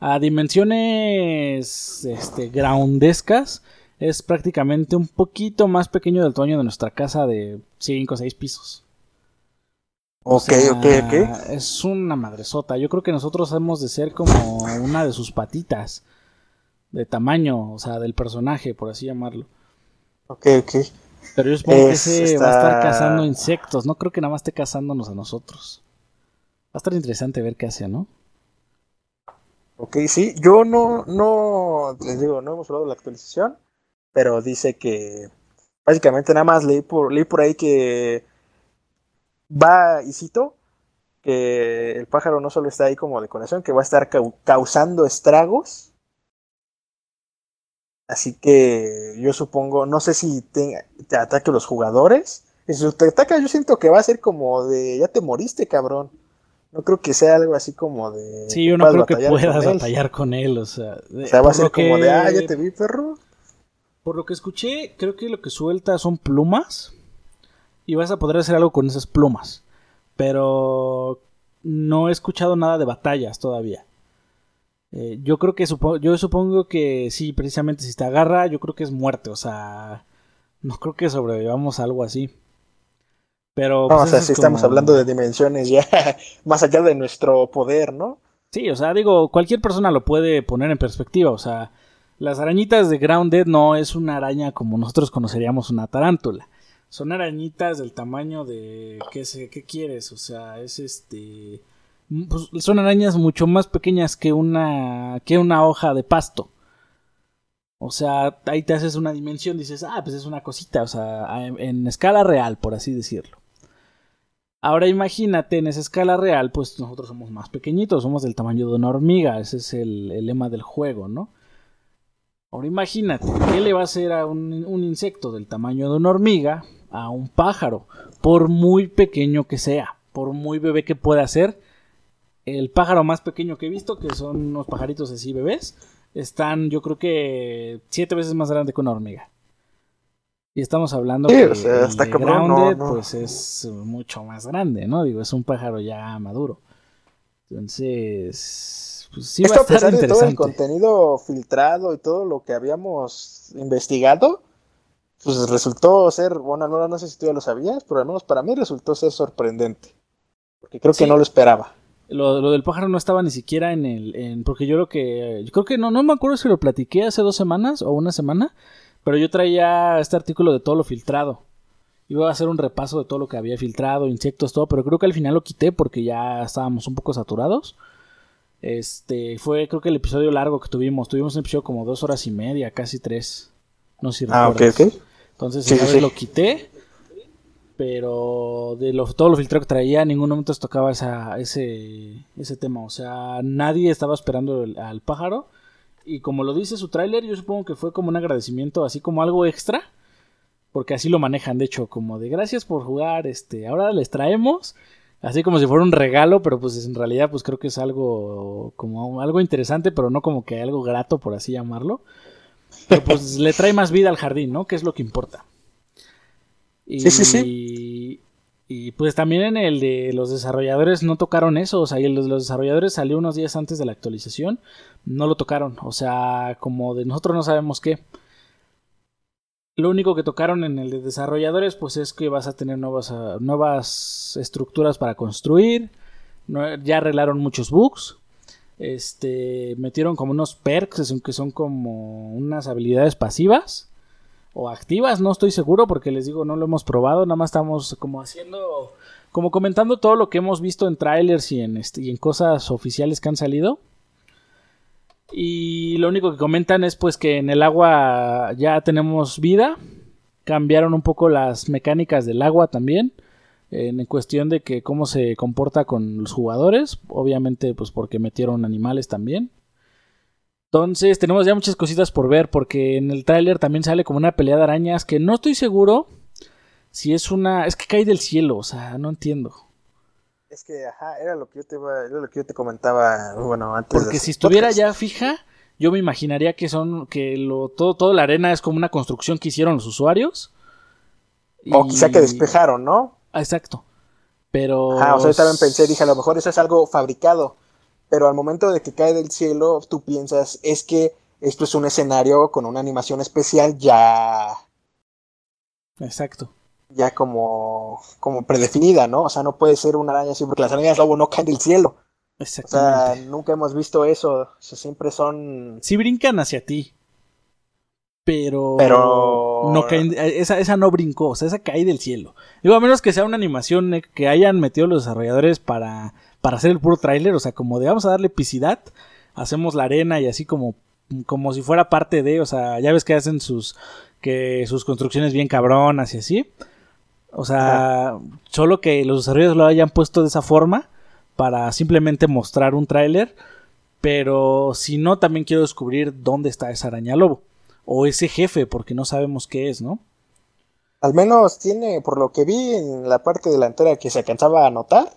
a dimensiones este, groundescas, es prácticamente un poquito más pequeño del tamaño de nuestra casa de 5 o 6 pisos. Ok, ok, ok. Es una madresota. Yo creo que nosotros hemos de ser como una de sus patitas. De tamaño, o sea, del personaje, por así llamarlo. Ok, ok. Pero yo supongo que ese va a estar cazando insectos. No creo que nada más esté cazándonos a nosotros. Va a estar interesante ver qué hace, ¿no? Ok, sí. Yo no, no, les digo, no hemos hablado de la actualización. Pero dice que básicamente nada más leí por, leí por ahí que va, y cito, que el pájaro no solo está ahí como decoración, que va a estar causando estragos. Así que yo supongo, no sé si te, te ataque los jugadores. Y si te ataca, yo siento que va a ser como de ya te moriste, cabrón. No creo que sea algo así como de. Sí, yo no creo que puedas batallar con él, o sea. o sea, va a ser como de, ah, ya te vi, perro. Por lo que escuché, creo que lo que suelta son plumas y vas a poder hacer algo con esas plumas. Pero no he escuchado nada de batallas todavía. Eh, yo creo que yo supongo que sí, precisamente si te agarra, yo creo que es muerte. O sea, no creo que sobrevivamos a algo así. Pero. No, pues, o sea, si estamos hablando de dimensiones ya más allá de nuestro poder, ¿no? Sí, o sea, digo, cualquier persona lo puede poner en perspectiva. O sea, las arañitas de Grounded no es una araña como nosotros conoceríamos una tarántula son arañitas del tamaño de qué sé, qué quieres, o sea, es este pues, son arañas mucho más pequeñas que una que una hoja de pasto. O sea, ahí te haces una dimensión, dices, ah, pues es una cosita, o sea, en, escala real, por así decirlo. Ahora imagínate, en esa escala real, pues nosotros somos más pequeñitos, somos del tamaño de una hormiga, ese es el, lema del juego, ¿no? Ahora imagínate, ¿qué le va a hacer a un, un insecto del tamaño de una hormiga? a un pájaro, por muy pequeño que sea, por muy bebé que pueda ser. El pájaro más pequeño que he visto, que son unos pajaritos así bebés, están yo creo que siete veces más grande que una hormiga. Y estamos hablando que hasta grounded, pues es mucho más grande, ¿no? Digo, es un pájaro ya maduro. Entonces, pues sí va a, estar interesante. todo el contenido filtrado y todo lo que habíamos investigado, pues resultó ser, bueno, no, no sé si tú ya lo sabías, pero al menos para mí resultó ser sorprendente. Porque creo que no lo esperaba. Lo, del pájaro no estaba ni siquiera en el. En, porque yo creo que. Yo creo que no, no me acuerdo si lo platiqué hace dos semanas o una semana. Pero yo traía este artículo de todo lo filtrado. Iba a hacer un repaso de todo lo que había filtrado, insectos, todo. Pero creo que al final lo quité porque ya estábamos un poco saturados. Este fue, creo que el episodio largo que tuvimos. Tuvimos un episodio como dos horas y media, casi tres. No sé si Ah, ok, ok. Entonces lo quité. Pero de lo, todo lo filtrado que traía, en ningún momento tocaba esa, ese, ese tema. O sea, nadie estaba esperando al pájaro. Y como lo dice su tráiler, yo supongo que fue como un agradecimiento, así como algo extra. Porque así lo manejan, de hecho, como de gracias por jugar, este, ahora les traemos, así como si fuera un regalo, pero pues en realidad pues creo que es algo como algo interesante, pero no como que algo grato, por así llamarlo. Pero pues le trae más vida al jardín, ¿no? Que es lo que importa. Y, sí, sí, sí. Y pues también en el de los desarrolladores no tocaron eso, o sea, el de los desarrolladores salió unos días antes de la actualización, no lo tocaron, o sea, como de nosotros no sabemos qué. Lo único que tocaron en el de desarrolladores, pues es que vas a tener nuevas, ah, nuevas estructuras para construir. ya arreglaron muchos bugs. Este, metieron como unos perks, que son como unas habilidades pasivas o activas, no estoy seguro porque les digo, no lo hemos probado, nada más estamos como haciendo, como comentando todo lo que hemos visto en trailers y en, este, y en cosas oficiales que han salido. Y lo único que comentan es pues que en el agua ya tenemos vida. Cambiaron un poco las mecánicas del agua también. En cuestión de que cómo se comporta con los jugadores. Obviamente pues porque metieron animales también. Entonces tenemos ya muchas cositas por ver. Porque en el tráiler también sale como una pelea de arañas. Que no estoy seguro si es una... Es que cae del cielo. O sea, no entiendo. Es que, ajá, era lo que yo te, era lo que yo te comentaba, bueno, antes. Porque si estuviera ya fija, yo me imaginaría que son, que lo, todo, toda la arena es como una construcción que hicieron los usuarios. O quizá que despejaron, ¿no? Ah, exacto. Pero. O sea, yo también pensé, dije, a lo mejor eso es algo fabricado. Pero al momento de que cae del cielo, tú piensas, es que esto es un escenario con una animación especial ya. Exacto ya como, como predefinida, ¿no? O sea, no puede ser una araña así, porque las arañas lobo no caen del cielo. Exactamente. O sea, nunca hemos visto eso. O sea, siempre son. Sí brincan hacia ti. Pero. Pero. No caen. Esa, esa no brincó. O sea, esa cae del cielo. Digo, a menos que sea una animación eh, que hayan metido los desarrolladores para. Para hacer el puro tráiler. O sea, como de vamos a darle epicidad. Hacemos la arena y así como. Como si fuera parte de. O sea, ya ves que hacen sus. Que sus construcciones bien cabronas y así. O sea, solo que los desarrolladores lo hayan puesto de esa forma para simplemente mostrar un tráiler. Pero si no, también quiero descubrir dónde está esa araña lobo. O ese jefe, porque no sabemos qué es, ¿no? Al menos tiene, por lo que vi en la parte delantera que se alcanzaba a notar,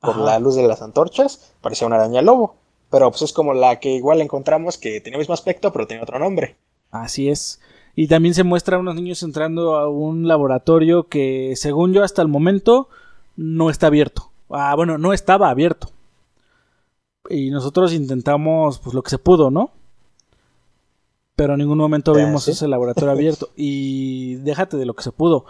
por la luz de las antorchas, parecía una araña lobo. Pero pues es como la que igual encontramos que tenía el mismo aspecto, pero tenía otro nombre. Así es. Y también se muestra a unos niños entrando a un laboratorio que, según yo, hasta el momento no está abierto. Ah, bueno, no estaba abierto. Y nosotros intentamos, pues, lo que se pudo, ¿no? Pero en ningún momento vimos ese laboratorio abierto. Y déjate de lo que se pudo.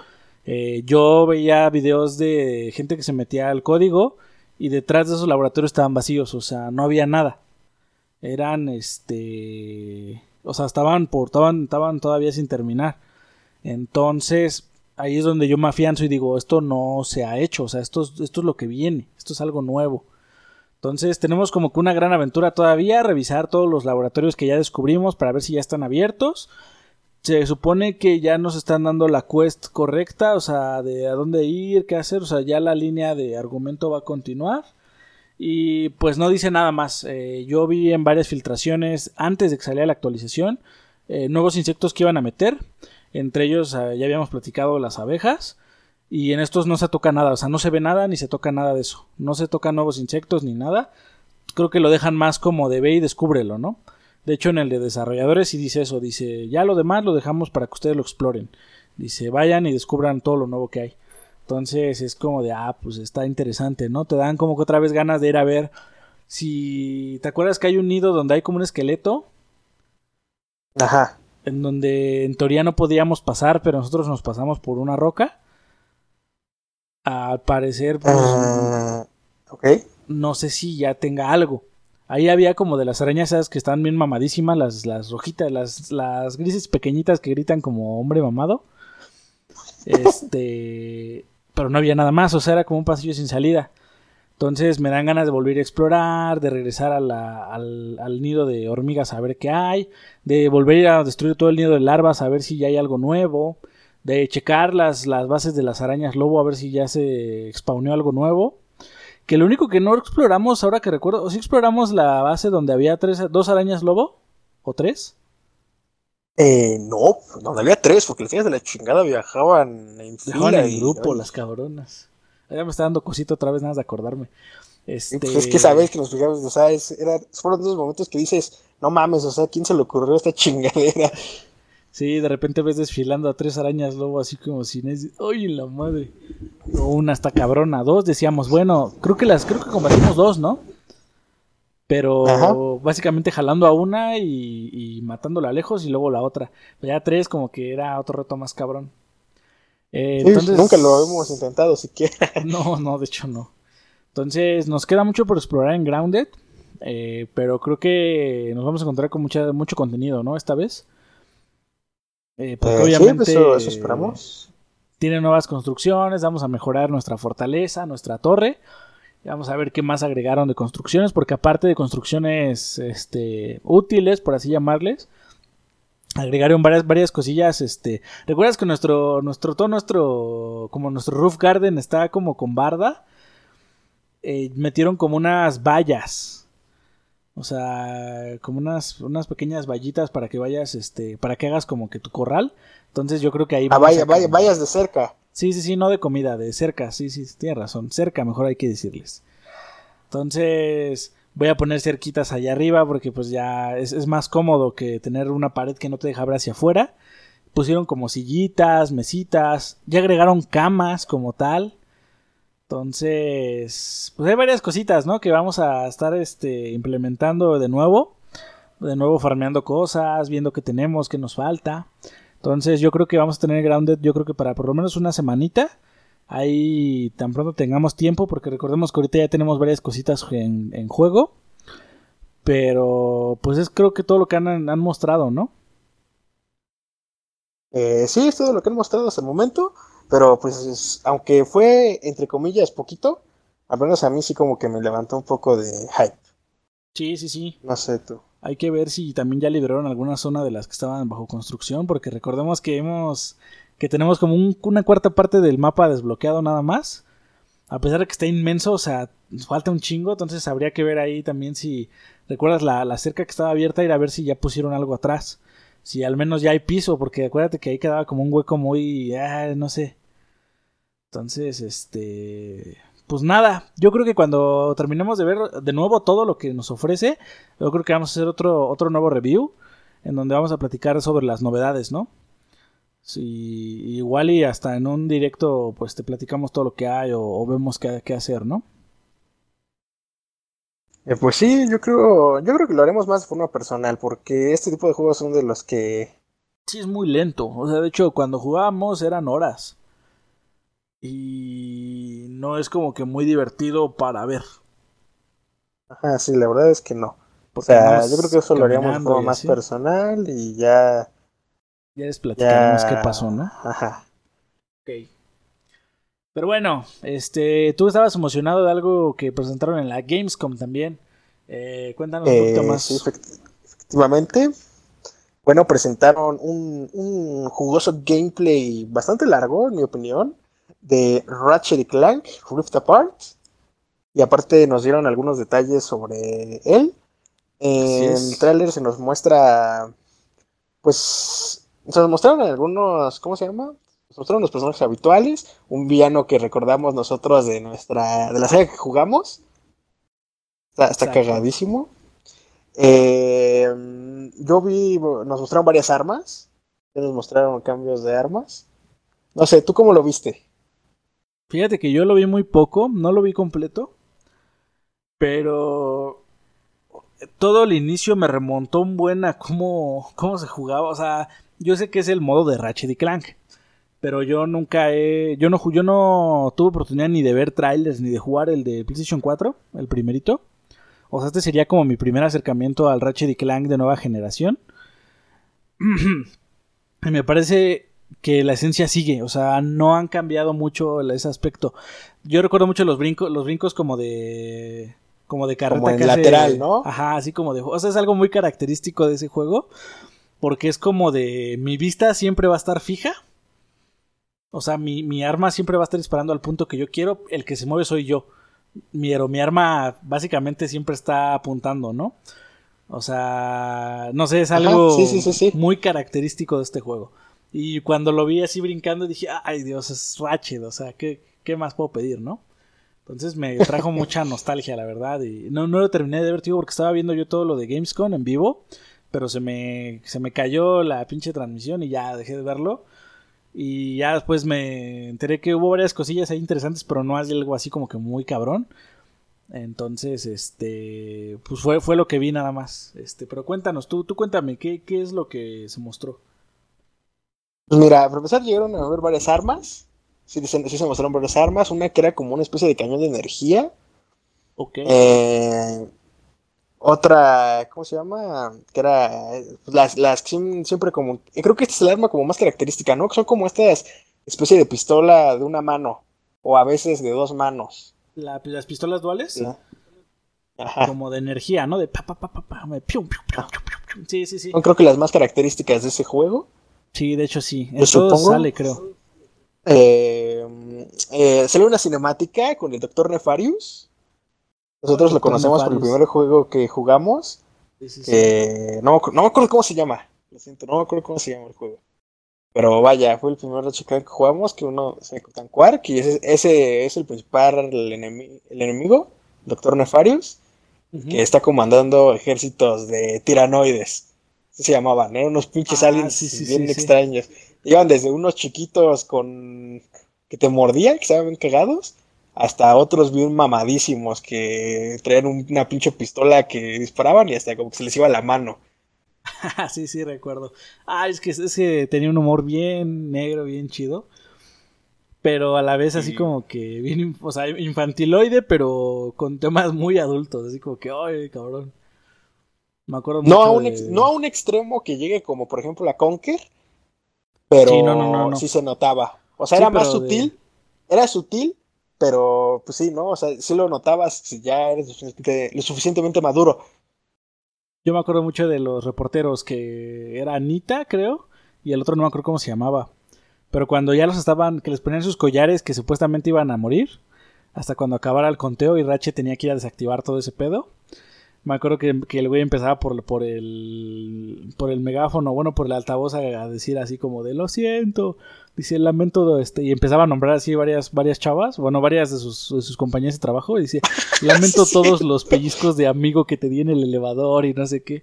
Eh, yo veía videos de gente que se metía al código y detrás de esos laboratorios estaban vacíos, o sea, no había nada. Eran, este o sea, estaban, por, estaban, estaban todavía sin terminar. Entonces, ahí es donde yo me afianzo y digo, esto no se ha hecho, o sea, esto, esto es lo que viene, esto es algo nuevo. Entonces tenemos como que una gran aventura todavía, revisar todos los laboratorios que ya descubrimos para ver si ya están abiertos. Se supone que ya nos están dando la quest correcta, o sea, de a dónde ir, qué hacer, o sea, ya la línea de argumento va a continuar. Y pues no dice nada más. Eh, yo vi en varias filtraciones antes de que saliera la actualización eh, nuevos insectos que iban a meter. Entre ellos eh, ya habíamos platicado las abejas. Y en estos no se toca nada. O sea, no se ve nada ni se toca nada de eso. No se tocan nuevos insectos ni nada. Creo que lo dejan más como de ve y descúbrelo, ¿no? De hecho, en el de desarrolladores sí dice eso. Dice, ya lo demás lo dejamos para que ustedes lo exploren. Dice, vayan y descubran todo lo nuevo que hay. Entonces es como de, ah, pues está interesante, ¿no? Te dan como que otra vez ganas de ir a ver si... ¿Te acuerdas que hay un nido donde hay como un esqueleto? Ajá. En donde en teoría no podíamos pasar, pero nosotros nos pasamos por una roca. Al parecer, pues... Uh, ok. No sé si ya tenga algo. Ahí había como de las arañas esas que están bien mamadísimas, las, las rojitas, las, las grises pequeñitas que gritan como hombre mamado. Este pero no había nada más, o sea, era como un pasillo sin salida. Entonces me dan ganas de volver a explorar, de regresar al, nido de hormigas a ver qué hay, de volver a destruir todo el nido de larvas a ver si ya hay algo nuevo, de checar las, las bases de las arañas lobo a ver si ya se spawneó algo nuevo. Que lo único que no exploramos, ahora que recuerdo, o si exploramos la base donde había tres, dos arañas lobo, o tres. Eh, no, donde había tres, porque los fines de la chingada viajaban en Viajaban en grupo, las cabronas. Ya me está dando cosito otra vez nada más de acordarme. Este... Pues es que sabes que nos fijamos, o sea, es, era, fueron esos momentos que dices, no mames, o sea, ¿quién se le ocurrió esta chingadera? Sí, de repente ves desfilando a tres arañas lobo así como si... ¡Ay, la madre! O una hasta cabrona, dos decíamos, bueno, creo que las, creo que combatimos dos, ¿no? Pero básicamente jalando a una y, matándola lejos y luego la otra. ya tres como que era otro reto más cabrón. Eh, entonces, nunca lo hemos intentado siquiera. No, no, de hecho no. Entonces nos queda mucho por explorar en Grounded. Eh, pero creo que nos vamos a encontrar con mucha, mucho contenido, ¿no? Esta vez. Eh, porque obviamente eso, eso esperamos. Tiene nuevas construcciones, vamos a mejorar nuestra fortaleza, nuestra torre. Vamos a ver qué más agregaron de construcciones, porque aparte de construcciones este, útiles, por así llamarles, agregaron varias, varias cosillas. Este, ¿Recuerdas que nuestro, nuestro, todo nuestro, como nuestro roof garden está como con barda? Eh, metieron como unas vallas. O sea, como unas, unas pequeñas vallitas para que vayas, este, para que hagas como que tu corral. Entonces yo creo que ahí... Ah, vaya, vaya, vayas de cerca. Sí, sí, sí, no de comida, de cerca, sí, sí, tiene razón, cerca, mejor hay que decirles. Entonces, voy a poner cerquitas allá arriba porque pues ya es, más cómodo que tener una pared que no te deja ver hacia afuera. Pusieron como sillitas, mesitas, ya agregaron camas como tal. Entonces, pues hay varias cositas, ¿no? Que vamos a estar este, implementando de nuevo. De nuevo farmeando cosas, viendo qué tenemos, qué nos falta. Entonces yo creo que vamos a tener Grounded, yo creo que para por lo menos una semanita. Ahí tan pronto tengamos tiempo, porque recordemos que ahorita ya tenemos varias cositas en, juego. Pero pues es creo que todo lo que han, han mostrado, ¿no? Eh, sí, es todo lo que han mostrado hasta el momento. Pero pues aunque fue entre comillas poquito, al menos a mí sí como que me levantó un poco de hype. Sí, sí, sí. No sé tú. Hay que ver si también ya liberaron alguna zona de las que estaban bajo construcción, porque recordemos que hemos que tenemos como una cuarta parte del mapa desbloqueado nada más. A pesar de que está inmenso, o sea, falta un chingo, entonces habría que ver ahí también si recuerdas la, la cerca que estaba abierta, ir a ver si ya pusieron algo atrás. Si al menos ya hay piso, porque acuérdate que ahí quedaba como un hueco muy, ah, no sé. Entonces, este, pues nada, yo creo que cuando terminemos de ver de nuevo todo lo que nos ofrece, yo creo que vamos a hacer otro, otro nuevo review en donde vamos a platicar sobre las novedades, ¿no? Sí, igual y hasta en un directo pues te platicamos todo lo que hay o, vemos qué, qué, hacer, ¿no? Eh, pues sí, yo creo, yo creo que lo haremos más de forma personal porque este tipo de juegos son de los que... Sí, es muy lento. O sea, de hecho, cuando jugábamos eran horas y no es como que muy divertido para ver. Ajá, sí, la verdad es que no. O sea, yo creo que eso lo haríamos forma más personal y ya. Ya les platicamos qué pasó, ¿no? Ajá. Ok. Pero bueno, este, tú estabas emocionado de algo que presentaron en la Gamescom también. Eh, cuéntanos un poquito eh, más. Sí, efectivamente. Bueno, presentaron un, un jugoso gameplay bastante largo, en mi opinión de Ratchet y Clank Rift Apart. Y aparte nos dieron algunos detalles sobre él. En el tráiler se nos muestra, pues, se nos mostraron algunos, ¿cómo se llama? Nos mostraron los personajes habituales, un villano que recordamos nosotros de nuestra, de la serie que jugamos. Está, cagadísimo. Eh, yo vi, nos mostraron varias armas, nos mostraron cambios de armas. No sé, ¿tú cómo lo viste? Fíjate que yo lo vi muy poco, no lo vi completo. Pero todo el inicio me remontó un buen a cómo, cómo se jugaba. O sea, yo sé que es el modo de Ratchet y Clank. Pero yo nunca he. Yo no, yo no tuve oportunidad ni de ver trailers ni de jugar el de PlayStation 4, el primerito. O sea, este sería como mi primer acercamiento al Ratchet y Clank de nueva generación. me parece que la esencia sigue, o sea, no han cambiado mucho ese aspecto. Yo recuerdo mucho los brincos, los brincos como de como de carreta como lateral, ¿no? Ajá, así como de, o sea, es algo muy característico de ese juego porque es como de mi vista siempre va a estar fija. O sea, mi, mi arma siempre va a estar disparando al punto que yo quiero, el que se mueve soy yo. Mi, mi arma básicamente siempre está apuntando, ¿no? O sea, no sé, es algo muy característico de este juego. Y cuando lo vi así brincando dije, ay Dios, es Ratchet, o sea, ¿qué, qué más puedo pedir, no? Entonces me trajo mucha nostalgia, la verdad. Y no, no lo terminé de ver, tío, porque estaba viendo yo todo lo de Gamescom en vivo. Pero se me, se me cayó la pinche transmisión y ya dejé de verlo. Y ya después me enteré que hubo varias cosillas ahí interesantes, pero no algo así como que muy cabrón. Entonces, este, pues fue, fue lo que vi nada más. Este, pero cuéntanos, tú, tú cuéntame, ¿qué, qué es lo que se mostró? Pues mira, a empezar llegaron a ver varias armas sí, se mostraron varias armas. Una que era como una especie de cañón de energía. Ok. Eh, otra, ¿cómo se llama? Que era pues, las, las siempre como. Creo que esta es el arma como más característica, ¿no? Que son como estas especie de pistola de una mano. O a veces de dos manos. ¿Las pistolas duales? Ajá. Como de energía, ¿no? De pa, pa, pa, pa, pa Sí, sí, sí. Son creo que las más características de ese juego. Sí, de hecho sí. Eso sale, creo. Eh, eh, salió una cinemática con el Doctor Nefarius. Nosotros lo conocemos por el primer juego que jugamos. no, me acuerdo cómo se llama. Lo siento, no me acuerdo cómo se llama el juego. Pero vaya, fue el primer Ratchet que jugamos, que uno se llama Quark, y ese, ese, es el principal el, enemigo, Doctor Nefarius, que está comandando ejércitos de tiranoides. Se llamaban, eran unos pinches ah, aliens bien extraños. Iban desde unos chiquitos con que te mordían, que estaban bien cagados, hasta otros bien mamadísimos que traían una pinche pistola que disparaban y hasta como que se les iba la mano. sí, sí, recuerdo. Ah, es que, es que tenía un humor bien negro, bien chido. Pero a la vez así como que bien, o sea, infantiloide, pero con temas muy adultos. Así como que, ay, cabrón. Me acuerdo no a un No a un extremo que llegue como, por ejemplo, la Conker. Pero sí, no, sí se notaba. O sea, era más sutil, era sutil, pero pues sí, ¿no? O sea, sí lo notabas si ya eres lo suficientemente maduro. Yo me acuerdo mucho de los reporteros que era Anita, creo, y el otro no me acuerdo cómo se llamaba. Pero cuando ya los estaban, que les ponían sus collares que supuestamente iban a morir, hasta cuando acabara el conteo y Rache tenía que ir a desactivar todo ese pedo. Me acuerdo que, el güey empezaba por, por, el, por el megáfono, bueno, por el altavoz a, decir así como de lo siento, dice lamento, este, y empezaba a nombrar así varias, varias chavas, bueno, varias de sus, de sus compañías de trabajo, y dice, lamento todos los pellizcos de amigo que te di en el elevador y no sé qué.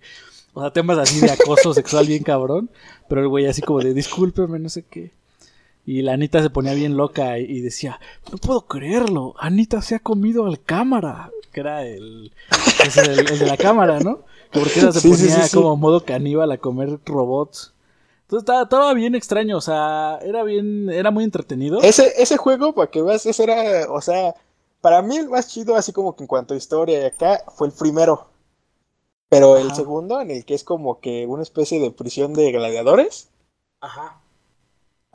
O sea, temas así de acoso sexual bien cabrón, pero el güey así como de discúlpeme, no sé qué. Y la Anita se ponía bien loca y, decía, no puedo creerlo, Anita se ha comido al cámara, que era el, el, de la cámara, ¿no? porque ella se ponía como modo caníbal a comer robots. Entonces estaba, bien extraño, o sea, era bien, era muy entretenido. Ese, ese juego, para que veas, ese era, o sea, para mí el más chido, así como que en cuanto a historia y acá, fue el primero. Pero el segundo, en el que es como que una especie de prisión de gladiadores. Ajá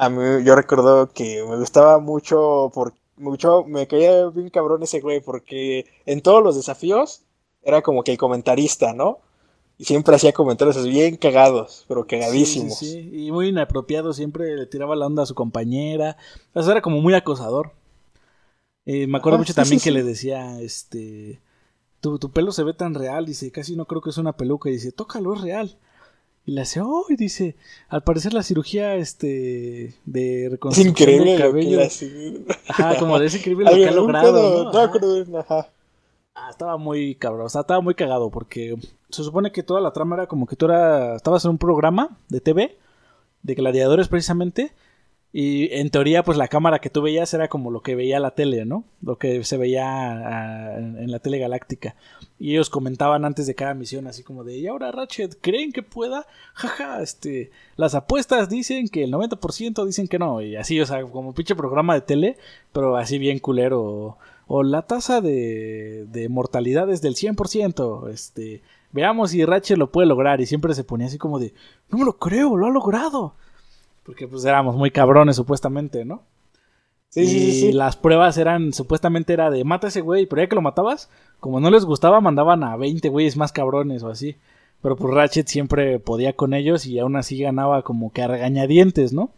a mí yo recuerdo que me gustaba mucho, por, mucho, me caía bien cabrón ese güey, porque en todos los desafíos era como que el comentarista, ¿no? Y siempre hacía comentarios bien cagados, pero cagadísimos. Sí, sí, y muy inapropiado, siempre le tiraba la onda a su compañera. O sea, era como muy acosador. Eh, me acuerdo mucho también que le decía, este, tu, tu, pelo se ve tan real, dice, casi no creo que es una peluca, y dice, tócalo, es real. Y le hace, oh, y dice, al parecer la cirugía este de reconstrucción del cabello. Ajá, como de ese increíble lo que ha logrado. ¿no? ajá. Ah, estaba muy cabrón, o sea, estaba muy cagado porque se supone que toda la trama era como que tú era, estabas en un programa de TV de gladiadores precisamente y en teoría, pues la cámara que tú veías era como lo que veía la tele, ¿no? Lo que se veía ah, en la tele galáctica. Y ellos comentaban antes de cada misión, así como de, ¿y ahora Ratchet creen que pueda? Jaja, este, las apuestas dicen que el 90% dicen que no. Y así, o sea, como pinche programa de tele, pero así bien culero. O, la tasa de, de mortalidad es del 100%. Este, veamos si Ratchet lo puede lograr. Y siempre se ponía así como de, no me lo creo, lo ha logrado. Porque pues éramos muy cabrones supuestamente, ¿no? Sí, y sí, las pruebas eran, supuestamente era de mata a ese güey, pero ya que lo matabas, como no les gustaba, mandaban a 20 güeyes más cabrones o así. Pero pues Ratchet siempre podía con ellos y aún así ganaba como que a regañadientes, ¿no?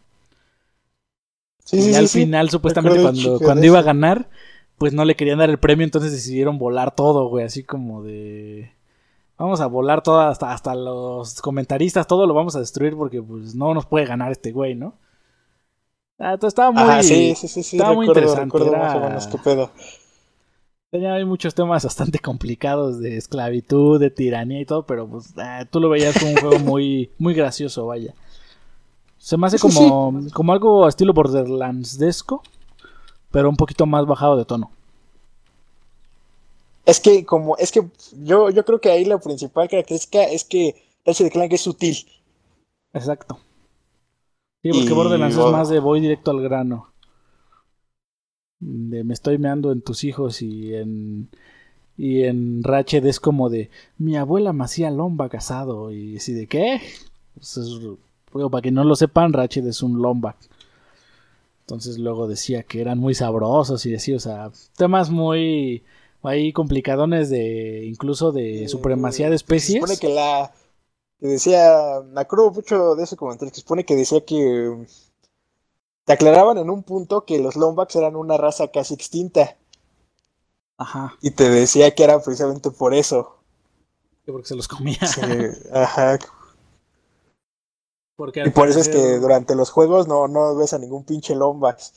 Sí, y al final, supuestamente, cuando, cuando iba a ganar, pues no le querían dar el premio, entonces decidieron volar todo, güey, así como de Vamos a volar todo, hasta, hasta los comentaristas, todo lo vamos a destruir porque pues no nos puede ganar este güey, ¿no? Ah, estaba muy, sí, sí, sí, estaba muy interesante. Recuerdo más o menos qué pedo. Tenía hay muchos temas bastante complicados de esclavitud, de tiranía y todo, pero pues ah, tú lo veías como un juego muy, muy gracioso, vaya. Se me hace como, como algo estilo Borderlands-desco, pero un poquito más bajado de tono. Es que como, es que yo, yo creo que ahí la principal característica es que de Clank es sutil. Exacto. Sí, porque Borderlands es más de voy directo al grano. De me estoy meando en tus hijos y en y en Ratchet es como de mi abuela me hacía lomba casado y si de qué pues para que no lo sepan Ratchet es un lomba entonces luego decía que eran muy sabrosos y decía o sea temas muy hay complicadones de incluso de supremacía de especies. Se supone que la que decía, me acuerdo mucho de ese comentario, que supone que decía que te aclaraban en un punto que los Lombax eran una raza casi extinta. Ajá. Y te decía que era precisamente por eso. porque se los comía. ajá. y por eso es que durante los juegos no, no ves a ningún pinche Lombax.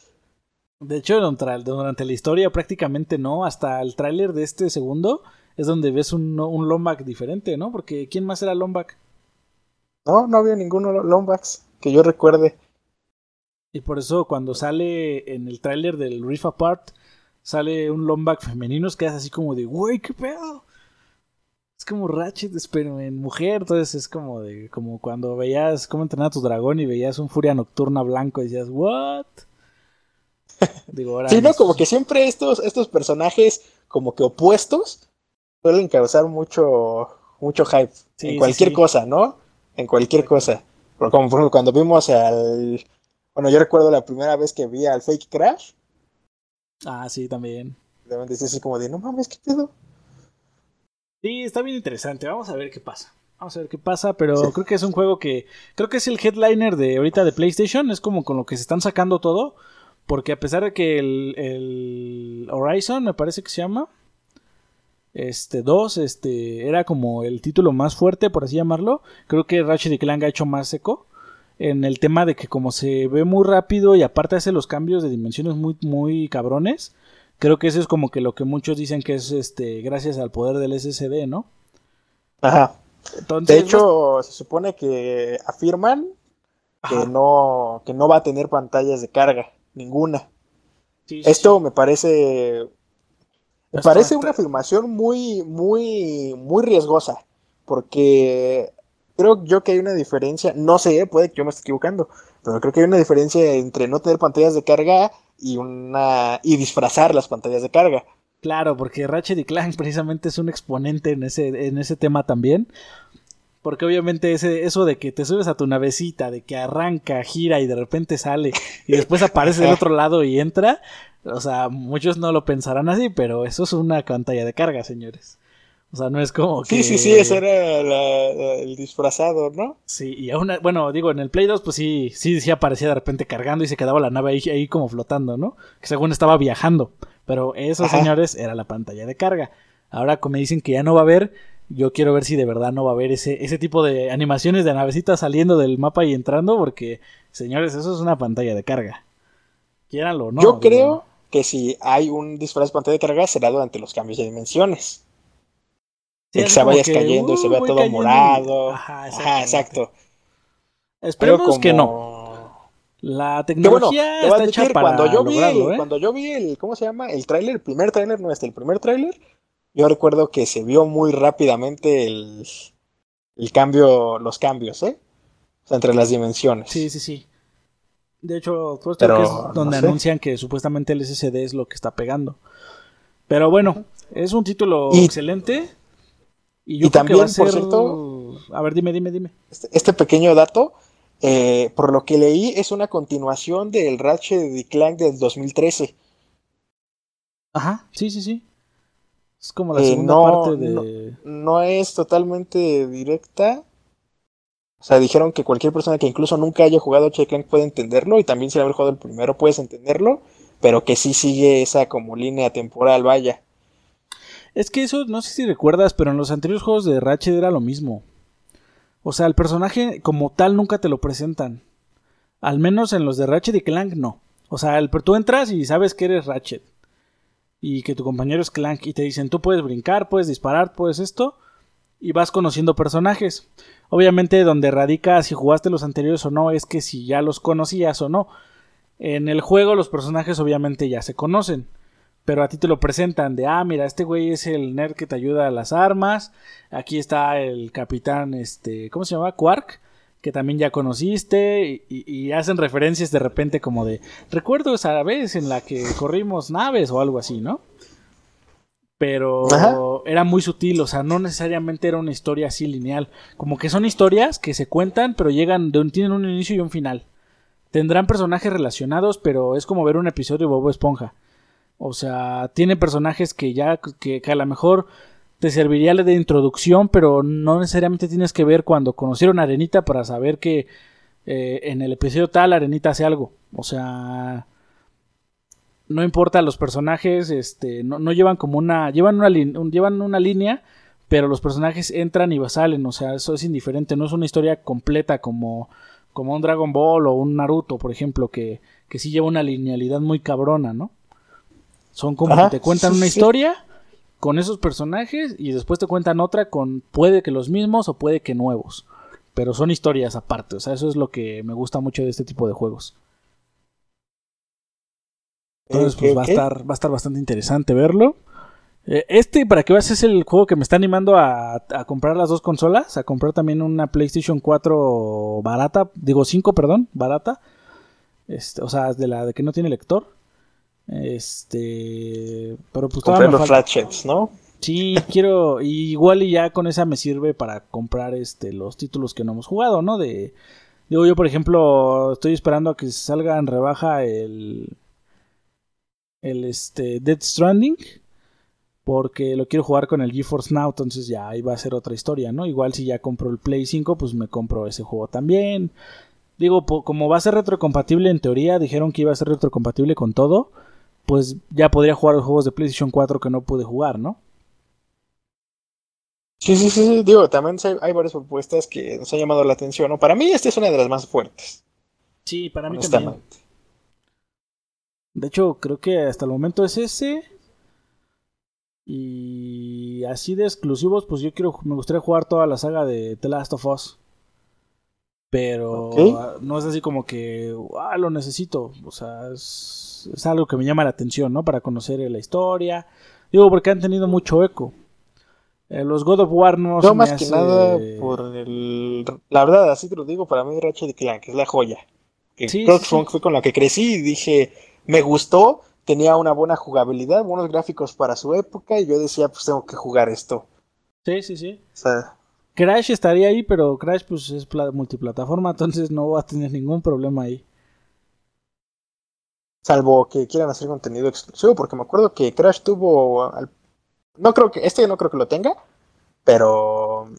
De hecho, durante la historia prácticamente no. Hasta el tráiler de este segundo es donde ves un, un diferente, ¿no? Porque ¿quién más era Lombax? No, no había ninguno Lombax que yo recuerde. Y por eso cuando sale en el tráiler del Riff Apart, sale un Lombax femenino, es así como de, güey, qué pedo. Es como Ratchet, pero en mujer, entonces es como de, como cuando veías cómo entrenar a tu dragón y veías un Furia Nocturna blanco y decías, what? Sí, no, como que siempre estos, estos personajes como que opuestos suelen causar mucho, mucho hype en cualquier cosa, ¿no? En cualquier cosa. Como por ejemplo cuando vimos al... Bueno, yo recuerdo la primera vez que vi al Fake Crash. Ah, sí, también. Realmente es así como de, no mames, ¿qué pedo? Sí, está bien interesante. Vamos a ver qué pasa. Vamos a ver qué pasa, pero creo que es un juego que... Creo que es el headliner de ahorita de PlayStation. Es como con lo que se están sacando todo. Porque a pesar de que el, Horizon, me parece que se llama, este 2, este, era como el título más fuerte, por así llamarlo, creo que Ratchet Clank ha hecho más seco en el tema de que como se ve muy rápido y aparte hace los cambios de dimensiones muy, muy cabrones, creo que eso es como que lo que muchos dicen que es este gracias al poder del SSD, ¿no? Ajá. de hecho, se supone que afirman que no, que no va a tener pantallas de carga ninguna. Esto me parece. Me parece una afirmación muy, muy, muy riesgosa. Porque creo yo que hay una diferencia. No sé, puede que yo me esté equivocando. Pero creo que hay una diferencia entre no tener pantallas de carga y una. y disfrazar las pantallas de carga. Claro, porque Ratchet y Clank precisamente es un exponente en ese, en ese tema también. Porque obviamente ese, eso de que te subes a tu navecita, de que arranca, gira y de repente sale y después aparece del otro lado y entra, o sea, muchos no lo pensarán así, pero eso es una pantalla de carga, señores. O sea, no es como que... Sí, sí, sí, ese era el disfrazado, ¿no? Sí, y aún, bueno, digo, en el Play 2, pues sí, sí, sí aparecía de repente cargando y se quedaba la nave ahí, ahí como flotando, ¿no? Que según estaba viajando. Pero eso, señores, era la pantalla de carga. Ahora, como me dicen que ya no va a haber, yo quiero ver si de verdad no va a haber ese, ese tipo de animaciones de navecitas saliendo del mapa y entrando, porque, señores, eso es una pantalla de carga. Quieranlo, ¿no? Yo creo que si hay un disfraz de pantalla de carga será durante los cambios de dimensiones. que se vaya cayendo y se vea todo morado. Ajá, exacto. Esperemos que no. La tecnología está hecha para cuando yo vi ¿eh? Cuando yo vi el, ¿cómo se llama? El tráiler, el primer tráiler, no este, el primer tráiler, yo recuerdo que se vio muy rápidamente el, cambio, los cambios, ¿eh? O sea, entre las dimensiones. Sí, sí, sí. De hecho, que es donde anuncian que supuestamente el SSD es lo que está pegando. Pero bueno, es un título excelente. Y, yo también, por cierto. A ver, dime, dime, dime. Este, este pequeño dato, eh, por lo que leí, es una continuación del Ratchet Clank del 2013. Ajá, sí, sí, sí. Es como la eh, segunda parte de. No, es totalmente directa. O sea, dijeron que cualquier persona que incluso nunca haya jugado Clank puede entenderlo. Y también si haber jugado el primero puedes entenderlo. Pero que sí sigue esa como línea temporal, vaya. Es que eso, no sé si recuerdas, pero en los anteriores juegos de Ratchet era lo mismo. O sea, el personaje como tal nunca te lo presentan. Al menos en los de Ratchet y Clank no. O sea, el, tú entras y sabes que eres Ratchet. Y que tu compañero es Clank. Y te dicen, tú puedes brincar, puedes disparar, puedes esto. Y vas conociendo personajes. Obviamente donde radica si jugaste los anteriores o no es que si ya los conocías o no. En el juego los personajes obviamente ya se conocen. Pero a ti te lo presentan de, ah, mira, este güey es el nerd que te ayuda a las armas. Aquí está el capitán, este, ¿cómo se llama? Quark, que también ya conociste. Y, hacen referencias de repente como de, recuerdo esa vez en la que corrimos naves o algo así, ¿no? Pero era muy sutil, o sea, no necesariamente era una historia así lineal. Como que son historias que se cuentan, pero llegan, de un, tienen un inicio y un final. Tendrán personajes relacionados, pero es como ver un episodio de Bobo Esponja. O sea, tiene personajes que ya, que, a lo mejor te serviría de introducción, pero no necesariamente tienes que ver cuando conocieron a Arenita para saber que eh, en el episodio tal Arenita hace algo. O sea, no importa los personajes, este, no, no llevan como una, llevan una, llevan una línea, pero los personajes entran y salen, o sea, eso es indiferente, no es una historia completa como, como un Dragon Ball o un Naruto, por ejemplo, que, que sí lleva una linealidad muy cabrona, ¿no? Son como que te cuentan una historia con esos personajes y después te cuentan otra con puede que los mismos o puede que nuevos. Pero son historias aparte, o sea, eso es lo que me gusta mucho de este tipo de juegos. Entonces, pues va a estar, va a estar bastante interesante verlo. Eh, este, para que veas, es el juego que me está animando a, a, comprar las dos consolas. A comprar también una PlayStation 4 barata. Digo 5, perdón, barata. Este, o sea, de la de que no tiene lector. Este. Pero pues Compré los Ratchets, ¿no? Sí, quiero. igual y ya con esa me sirve para comprar este los títulos que no hemos jugado, ¿no? De. Digo, yo por ejemplo, estoy esperando a que salga en rebaja el. El este. Dead Stranding. Porque lo quiero jugar con el GeForce Now. Entonces ya ahí va a ser otra historia, ¿no? Igual si ya compro el Play 5, pues me compro ese juego también. Digo, como va a ser retrocompatible en teoría, dijeron que iba a ser retrocompatible con todo pues ya podría jugar los juegos de PlayStation 4 que no pude jugar, ¿no? Sí, sí, sí, digo, también hay, varias propuestas que nos han llamado la atención, ¿no? Para mí esta es una de las más fuertes. Sí, para mí también. De hecho, creo que hasta el momento es ese. Y así de exclusivos, pues yo quiero, me gustaría jugar toda la saga de The Last of Us. Pero no es así como que, ah, lo necesito. O sea, es es, algo que me llama la atención, ¿no? Para conocer la historia. Digo, porque han tenido mucho eco. Eh, los God of War no Yo más que nada por el... La verdad, así te lo digo, para mí Ratchet Clank es la joya. Que creo que fue con la que crecí y dije, me gustó, tenía una buena jugabilidad, buenos gráficos para su época y yo decía, pues tengo que jugar esto. Sí, sí, sí. Crash estaría ahí, pero Crash pues es multiplataforma, entonces no va a tener ningún problema ahí. Salvo que quieran hacer contenido exclusivo, porque me acuerdo que Crash tuvo. No creo que. Este no creo que lo tenga. Pero.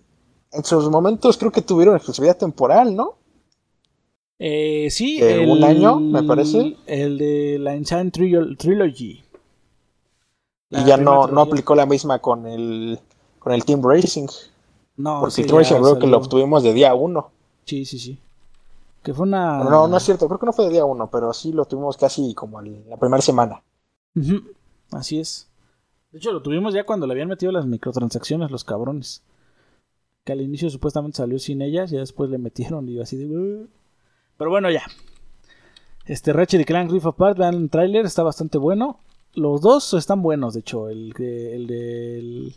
En sus momentos creo que tuvieron exclusividad temporal, ¿no? Eh, sí. un año, me parece. El de la Enchant Trilogy. y ya no, no aplicó la misma con el. Con el Team Racing. No, porque el Racing creo que lo obtuvimos de día uno. Sí, sí, sí. Que fue una. No, no es cierto, creo que no fue de día uno, pero sí lo tuvimos casi como la primera semana. Así es. De hecho, lo tuvimos ya cuando le habían metido las microtransacciones, los cabrones. Que al inicio supuestamente salió sin ellas, y después le metieron y así de. Pero bueno, ya. Este Ratchet y Clank Rift Apart, vean el trailer, está bastante bueno. Los dos están buenos, de hecho. El, el del. El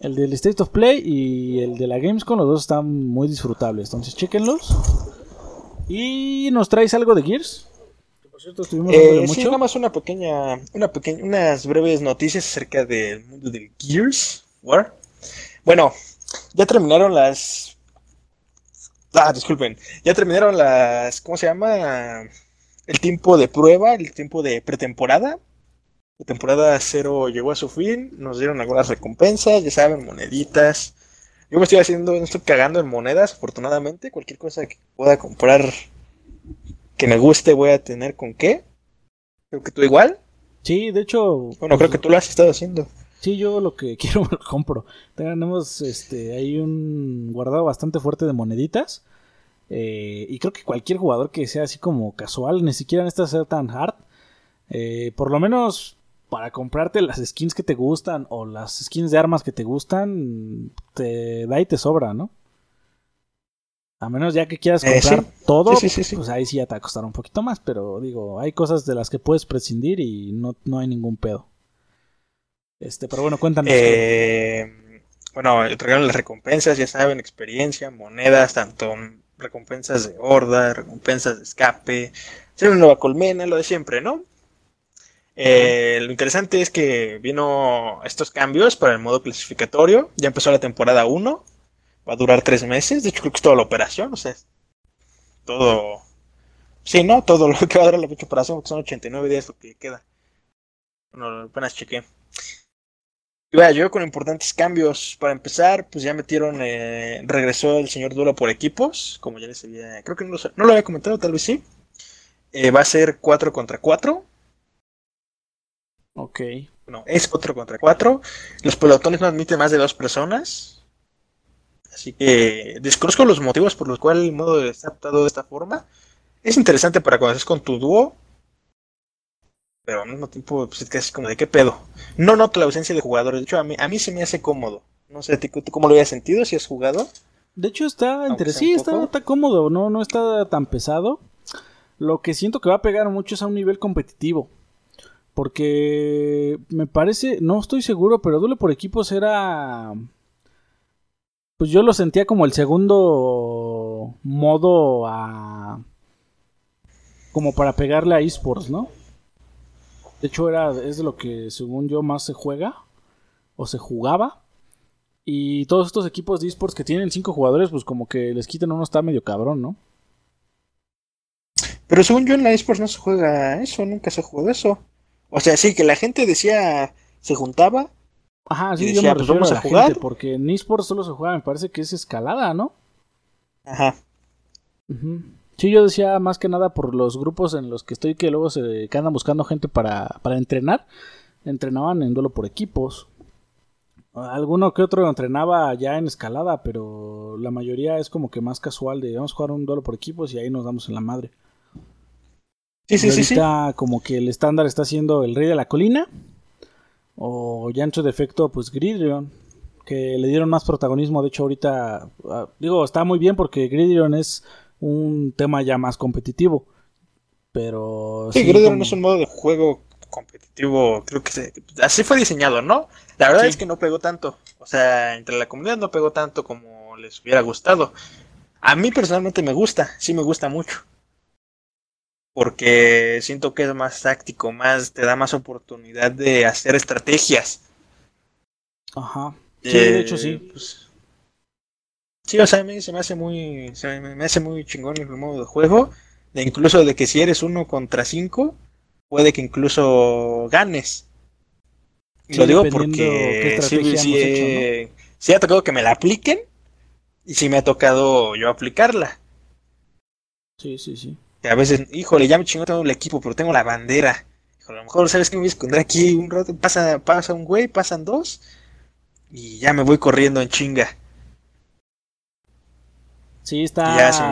del State of Play y el de la Gamescom, los dos están muy disfrutables. Entonces, chequenlos. ¿Y nos traes algo de Gears? por cierto, estuvimos eh, Sí, nada más una pequeña, una pequeña, unas breves noticias acerca del mundo del Gears War. Bueno, ya terminaron las. Ah, disculpen. Ya terminaron las. ¿Cómo se llama? El tiempo de prueba, el tiempo de pretemporada. La temporada cero llegó a su fin. Nos dieron algunas recompensas, ya saben, moneditas yo me estoy haciendo, no estoy cagando en monedas, afortunadamente. Cualquier cosa que pueda comprar que me guste voy a tener con qué. Creo que tú igual. Sí, de hecho. Bueno, creo pues, que tú lo has estado haciendo. Sí, yo lo que quiero me lo compro. Tenemos este, ahí un guardado bastante fuerte de moneditas. Eh, y creo que cualquier jugador que sea así como casual, ni siquiera necesita ser tan hard. Eh, por lo menos para comprarte las skins que te gustan o las skins de armas que te gustan, te da y te sobra, ¿no? A menos ya que quieras Eh, comprar sí. todo, Sí, sí, pues ahí sí ya te va a costar un poquito más, pero digo, hay cosas de las que puedes prescindir y no, no hay ningún pedo. Este, pero bueno, cuéntanos. Eh, bueno, entregaron las recompensas, ya saben, experiencia, monedas, tanto recompensas de horda, recompensas de escape, ser una nueva colmena, lo de siempre, ¿no? Eh, lo interesante es que vino estos cambios para el modo clasificatorio. Ya empezó la temporada 1. Va a durar tres meses. De hecho, creo que es toda la operación. O sea, todo. Sí, ¿no? Todo lo que va a durar la fecha operación, porque son 89 días lo que queda. Bueno, apenas chequé. Y vaya, yo con importantes cambios. Para empezar, pues ya metieron. eh, regresó el señor Duelo por equipos. Como ya les había. Creo que no lo, no lo había comentado, tal vez sí. Eh, va a ser 4 contra 4. Ok. No, es 4 contra 4. Los pelotones no admiten más de dos personas. Así que desconozco los motivos por los cuales el modo está adaptado de esta forma. Es interesante para cuando estés con tu dúo. Pero al mismo tiempo, pues es casi como de qué pedo. No noto la ausencia de jugadores. De hecho, a mí, a mí se me hace cómodo. No sé, ¿tú tú cómo lo habías sentido si has jugado? De hecho está sea sí, está, está cómodo, no, no está tan pesado. Lo que siento que va a pegar mucho es a un nivel competitivo. Porque me parece, no estoy seguro, pero duelo por equipos era... Pues yo lo sentía como el segundo modo a... Como para pegarle a esports, ¿no? De hecho era, es de lo que según yo más se juega o se jugaba. Y todos estos equipos de esports que tienen cinco jugadores, pues como que les quitan uno está medio cabrón, ¿no? Pero según yo en la eSports no se juega eso, nunca se jugó eso. O sea, sí, que la gente decía, se juntaba. Ajá, sí, yo me pues, refiero a a la jugar. gente, porque en esports solo se juega, me parece que es escalada, ¿no? Ajá. Sí, yo decía más que nada por los grupos en los que estoy que luego se que andan buscando gente para, para entrenar. Entrenaban en duelo por equipos. Alguno que otro entrenaba ya en escalada, pero la mayoría es como que más casual de vamos a jugar un duelo por equipos y ahí nos damos en la madre. Sí, sí, sí, sí. ahorita como que el estándar está siendo el rey de la colina. O ya en su defecto, pues Gridrion. Que le dieron más protagonismo. De hecho, ahorita. ah, digo, está muy bien porque Gridrion es un tema ya más competitivo. Pero. Sí, sí, Gridiron como- es un modo de juego competitivo, creo que se- así fue diseñado, ¿no? La verdad Sí. es que no pegó tanto. O sea, entre la comunidad no pegó tanto como les hubiera gustado. A mí personalmente me gusta, sí me gusta mucho. Porque siento que es más táctico, más te da más oportunidad de hacer estrategias. Ajá. Sí, de hecho, sí. pues, sí, o sea, a mí se me hace muy, se me, hace muy chingón el modo de juego. De incluso de que si eres uno contra cinco, puede que incluso ganes. Sí, lo digo porque sí, sí, hecho, eh, sí ha tocado que me la apliquen y sí me ha tocado yo aplicarla. Sí, sí, sí. A veces, híjole, ya me chingó todo el equipo, pero tengo la bandera. Híjole, a lo mejor, ¿sabes qué? Me voy a esconder aquí un rato. Pasa, pasa un güey, pasan dos. Y ya me voy corriendo en chinga. Sí, está. Ya, sí.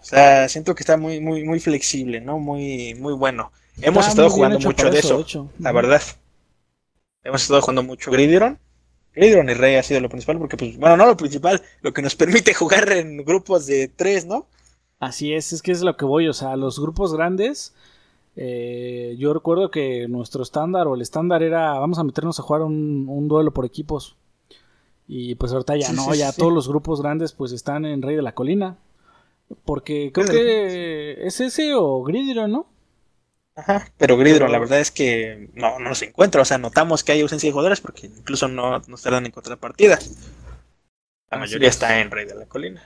O sea, siento que está muy, muy, muy flexible, ¿no? Muy, muy bueno. Hemos está estado jugando mucho de eso, hecho. la verdad. Hemos estado jugando mucho Gridiron. Gridiron y Rey ha sido lo principal, porque, pues, bueno, no lo principal, lo que nos permite jugar en grupos de tres, ¿no? Así es, es que es lo que voy, o sea, los grupos grandes, eh, yo recuerdo que nuestro estándar o el estándar era, vamos a meternos a jugar un, un duelo por equipos. Y pues ahorita ya Sí, no, sí, ya sí. todos los grupos grandes pues están en Rey de la Colina. Porque creo que es ese o Gridiron, ¿no? Ajá, pero Gridiron, la verdad es que no, no se encuentra. O sea, notamos que hay ausencia de jugadores porque incluso no nos tardan en encontrar partidas. La mayoría es. está en Rey de la Colina.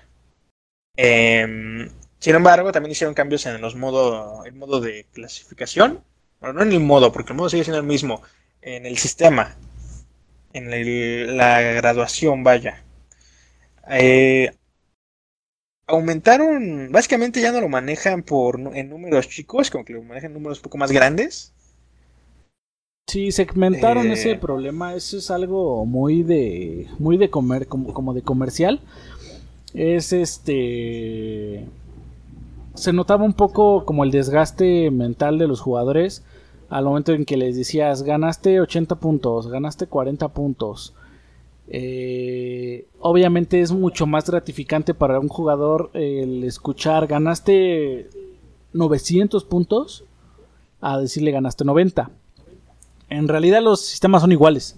Em, sin embargo, también hicieron cambios en los modo, el modo de clasificación. Bueno, no en el modo, porque el modo sigue siendo el mismo. En el sistema. En el- la graduación, vaya. Eh, aumentaron, básicamente ya no lo manejan por en números chicos, como que lo manejan en números un poco más grandes. Sí, segmentaron Eh. ese problema. Eso es algo muy de. muy de comer, como, como de comercial. Es este. Se notaba un poco como el desgaste mental de los jugadores. Al momento en que les decías, ganaste 80 puntos, ganaste 40 puntos. Eh, obviamente es mucho más gratificante para un jugador el escuchar, ganaste 900 puntos, a decirle ganaste 90. En realidad los sistemas son iguales.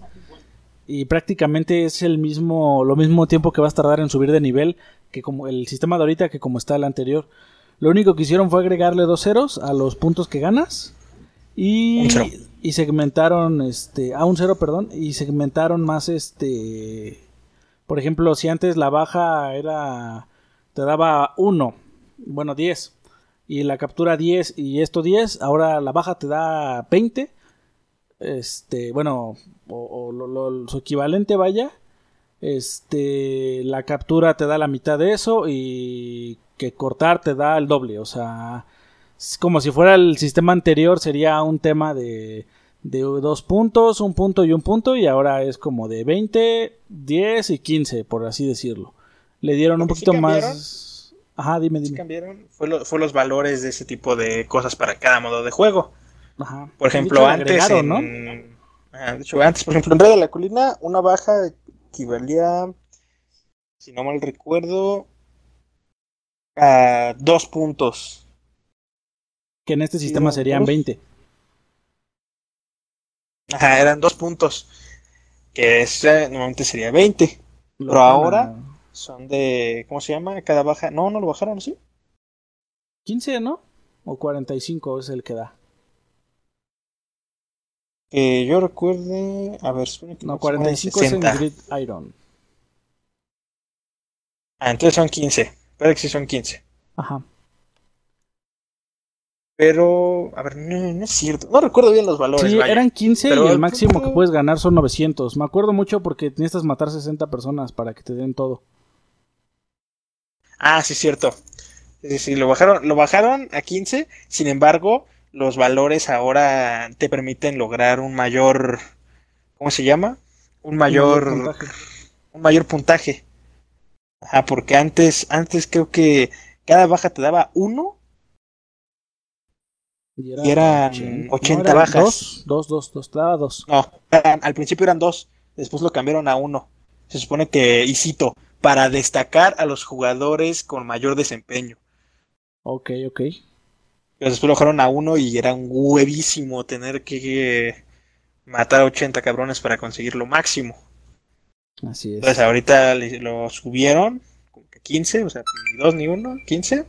Y prácticamente es el mismo, lo mismo tiempo que vas a tardar en subir de nivel que como el sistema de ahorita que como está el anterior. Lo único que hicieron fue agregarle dos ceros a los puntos que ganas. Y, Un cero. y segmentaron este. A un cero, perdón. Y segmentaron más este. Por ejemplo, si antes la baja era. Te daba 1. Bueno, 10. Y la captura 10 y esto 10. Ahora la baja te da 20. Este. Bueno. O, o lo- lo- su equivalente, vaya. Este. La captura te da la mitad de eso. Y que cortar te da el doble. O sea. Es como si fuera el sistema anterior, sería un tema de, de dos puntos, un punto y un punto, y ahora es como de 20, 10 y 15, por así decirlo. Le dieron un sí poquito más... Ajá, dime, ¿Sí dime. cambiaron? Fue, lo- fue los valores de ese tipo de cosas para cada modo de juego. Ajá. Por ejemplo, antes. Ajá, de hecho, antes, por ejemplo, en Rey de la Colina, una baja equivalía, si no mal recuerdo, a dos puntos. Que en este sistema serían dos. 20. Ajá, eran dos puntos. Que ese normalmente sería 20. Lo Pero ahora- Son de. ¿Cómo se llama? Cada baja. No, no lo bajaron, ¿sí? 15, ¿no? O 45 es el que da. Que yo recuerde. A ver, que No, son 45 es en 60. Grid Iron. Ah, entonces son 15. Puede que sí son 15. Ajá. Pero. A ver, no, no es cierto. No recuerdo bien los valores. Sí, vaya. eran 15 Pero y el máximo punto- que puedes ganar son 900. Me acuerdo mucho porque necesitas matar 60 personas para que te den todo. Ah, sí, cierto. Sí, sí, sí, lo bajaron, lo bajaron a 15. Sin embargo, los valores ahora te permiten lograr un mayor. ¿Cómo se llama? Un mayor. puntaje. un mayor puntaje. Ajá, porque antes, antes creo que cada baja te daba uno. Y Y eran 80 bajas. Dos, dos, dos, dos, te daba dos. No, eran- al principio eran dos. Después lo cambiaron a uno. Se supone que, y cito, para destacar a los jugadores con mayor desempeño. Ok, ok. Después lo bajaron a uno y era un huevísimo tener que matar a 80 cabrones para conseguir lo máximo. Así es. Entonces ahorita lo subieron como que 15, o sea, ni dos ni uno, 15.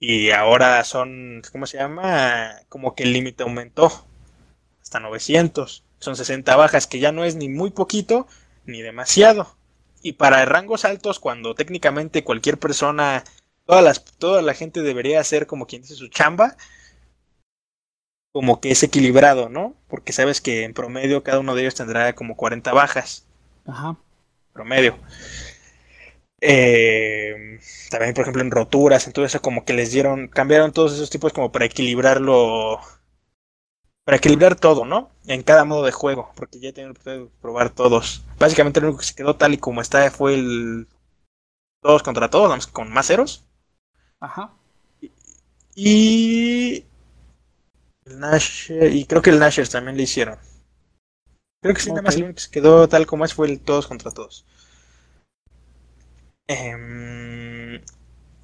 Y ahora son, ¿cómo se llama? Como que el límite aumentó hasta 900. Son 60 bajas, que ya no es ni muy poquito ni demasiado. Y para rangos altos, cuando técnicamente cualquier persona, todas las, toda la gente debería hacer como quien dice su chamba, como que es equilibrado, ¿no? Porque sabes que en promedio cada uno de ellos tendrá como 40 bajas Ajá. promedio. Eh, también, por ejemplo, en roturas, en todo eso, como que les dieron, cambiaron todos esos tipos como para equilibrarlo, para equilibrar todo, ¿no? En cada modo de juego, porque ya tienen que probar todos. Básicamente, lo único que se quedó tal y como está fue el todos contra todos, vamos, con más ceros. Ajá. Y el Nasher, y creo que el Nasher también le hicieron. Creo que sí, nada más el único que se quedó tal como es fue el todos contra todos. Em,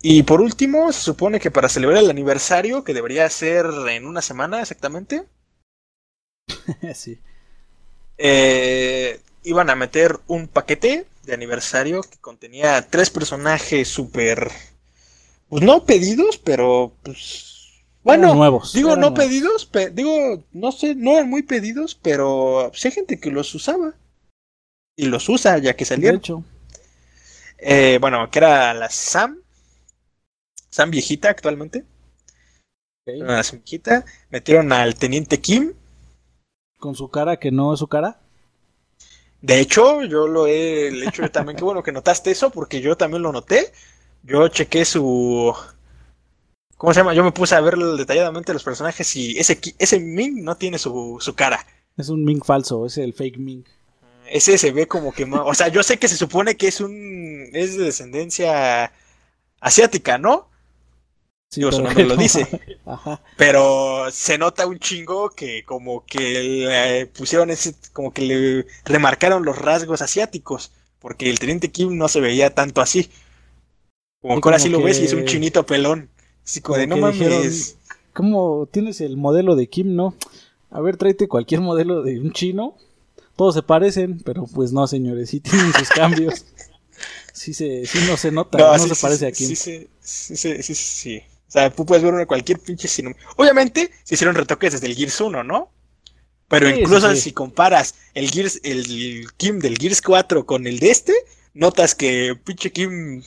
y por último, se supone que para celebrar el aniversario, que debería ser en una semana exactamente, sí. eh, iban a meter un paquete de aniversario que contenía tres personajes súper, pues no pedidos, pero pues bueno, nuevos. Digo, no nuevos. pedidos, pe- digo, no sé, no eran muy pedidos, pero sí hay gente que los usaba. Y los usa ya que De salieron. hecho. Eh, bueno, que era la Sam. Sam viejita actualmente. ok. Era La Sam viejita. Metieron al Teniente Kim. Con su cara que no es su cara. De hecho, yo lo he hecho yo también. Qué bueno que notaste eso, porque yo también lo noté. Yo chequé su. ¿Cómo se llama? Yo me puse a ver detalladamente los personajes y ese, ese Min no tiene su, su cara. Es un Ming falso, es el fake Ming. Ese se ve como que más. O sea, yo sé que se supone que es un. Es de descendencia asiática, ¿no? Sí, Digo, su nombre lo dice. Ajá. Pero se nota un chingo que como que pusieron ese, como que le remarcaron los rasgos asiáticos, porque el teniente Kim no se veía tanto así. Como Sí, que ahora sí lo ves y es un chinito pelón. Así como, como de no mames. dijeron- ¿Cómo tienes el modelo de Kim, no? A ver, tráete cualquier modelo de un chino. Todos se parecen, pero pues no, señores, sí tienen sus cambios. Sí, se, sí no se nota, no, sí, se sí, parece a Kim. Sí, sí, sí. O sea, tú puedes ver una cualquier pinche sino. Obviamente se hicieron retoques desde el Gears 1, ¿no? Pero incluso si comparas el Gears, el Kim del Gears 4 con el de este, notas que pinche Kim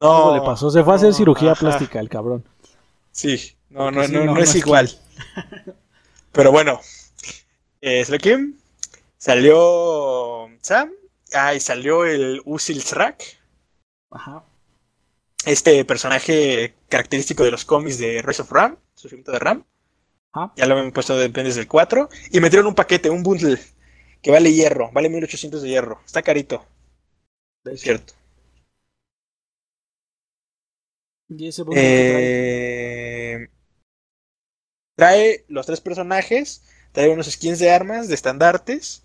no Algo le pasó, se fue a hacer no, cirugía ajá. plástica el cabrón. Sí, no, no, sí, no, no, es igual. Pero bueno, eh, salió Kim, salió Sam, ah, y salió el Usil Srak, Ajá. este personaje característico de los cómics de Rise of Ram, surgimiento de Ram. Ajá. Ya lo habían puesto dependes del 4. Y metieron un paquete, un bundle, que vale hierro, vale 1800 de hierro. Está carito, es cierto. Y ese trae. Eh, trae los tres personajes, trae unos skins de armas, de estandartes.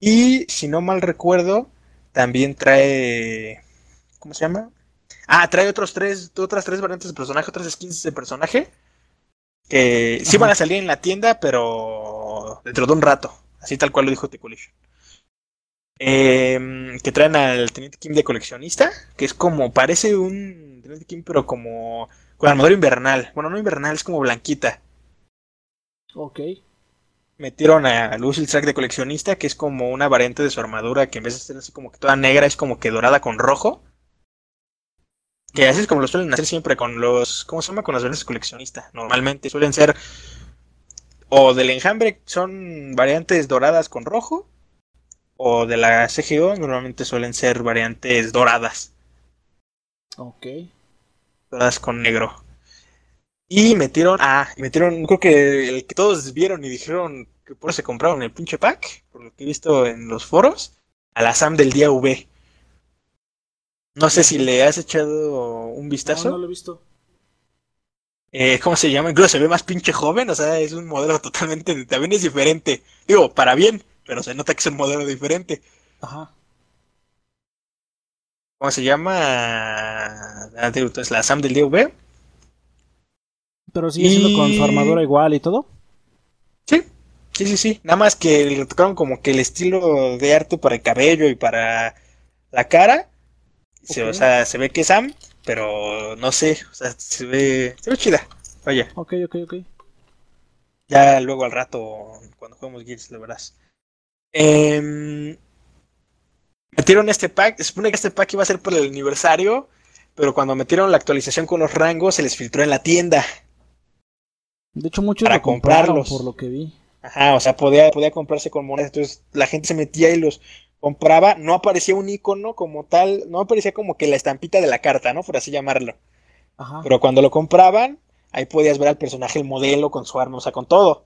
Y si no mal recuerdo, también trae. ¿Cómo se llama? Ah, trae otros tres, otras tres variantes de personaje, otras skins de personaje. Que sí van a salir en la tienda, pero dentro de un rato. Así tal cual lo dijo T-Collision. Eh, que traen al Teniente Kim de coleccionista, que es como, parece un Teniente Kim, pero como con armadura invernal. Bueno, no invernal, es como blanquita. Ok. Metieron a Lucille Track de coleccionista, que es como una variante de su armadura, que en vez de ser así como que toda negra, es como que dorada con rojo. Que así es como lo suelen hacer siempre con los, ¿cómo se llama? Con las variantes de coleccionista. Normalmente suelen ser o del enjambre, son variantes doradas con rojo, o de la CGO, normalmente suelen ser variantes doradas. Ok. todas con negro. Y metieron, ah, metieron, creo que el que todos vieron y dijeron que por eso se compraron el pinche pack, por lo que he visto en los foros, a la Sam del día V. No sé si le has echado un vistazo. No, no lo he visto. Eh, ¿Cómo se llama? Incluso se ve más pinche joven, o sea, es un modelo totalmente, también es diferente. Digo, para bien, pero se nota que es un modelo diferente. Ajá. ¿Cómo se llama? Ah, entonces la Sam del día V. Pero sigue siendo con Y- su armadura igual y todo. Sí, sí, sí, sí. Nada más que le tocaron como que el estilo de arte para el cabello y para la cara. Se- o sea, se ve que es Sam, pero no sé. O sea, se ve, se ve chida. Vaya, Ok, ok, ok. ya luego al rato, cuando juguemos Gears, lo verás. Em, metieron este pack. Se supone que este pack iba a ser por el aniversario. Pero cuando metieron la actualización con los rangos, se les filtró en la tienda. De hecho, muchos Para lo comprarlos. por lo que vi. Ajá, o sea, podía, podía comprarse con monedas. Entonces la gente se metía y los compraba. No aparecía un icono como tal, no aparecía como que la estampita de la carta, ¿no? Por así llamarlo. Ajá. Pero cuando lo compraban, ahí podías ver al personaje, el modelo, con su arma, o sea, con todo.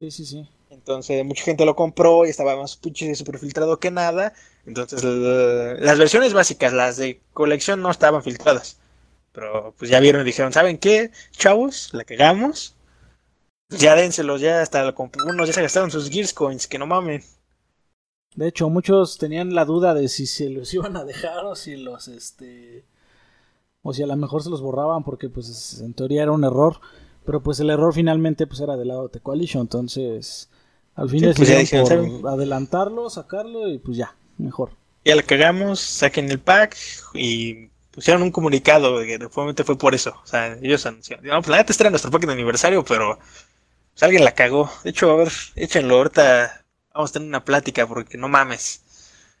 Sí, sí, sí. Entonces mucha gente lo compró y estaba más pinche super filtrado que nada. Entonces las versiones básicas, las de colección, no estaban filtradas. Pero pues ya vieron y dijeron, ¿saben qué? Chavos, la cagamos. Ya dénselos, ya hasta lo unos ya se gastaron sus Gears Coins, que no mamen. De hecho, muchos tenían la duda de si se los iban a dejar o si los, este... O si a lo mejor se los borraban porque, pues, en teoría era un error. Pero, pues, el error finalmente, pues, era del lado de Coalition. Entonces, al fin Sí, pues, por adelantarlo, sacarlo y, pues, ya, mejor. Ya la cagamos, saquen el pack y pusieron un comunicado que fue por eso. O sea, ellos anunciaron. No, pues la neta este era nuestro pack de aniversario, pero pues, alguien la cagó. De hecho, a ver, échenlo ahorita. Vamos a tener una plática porque no mames.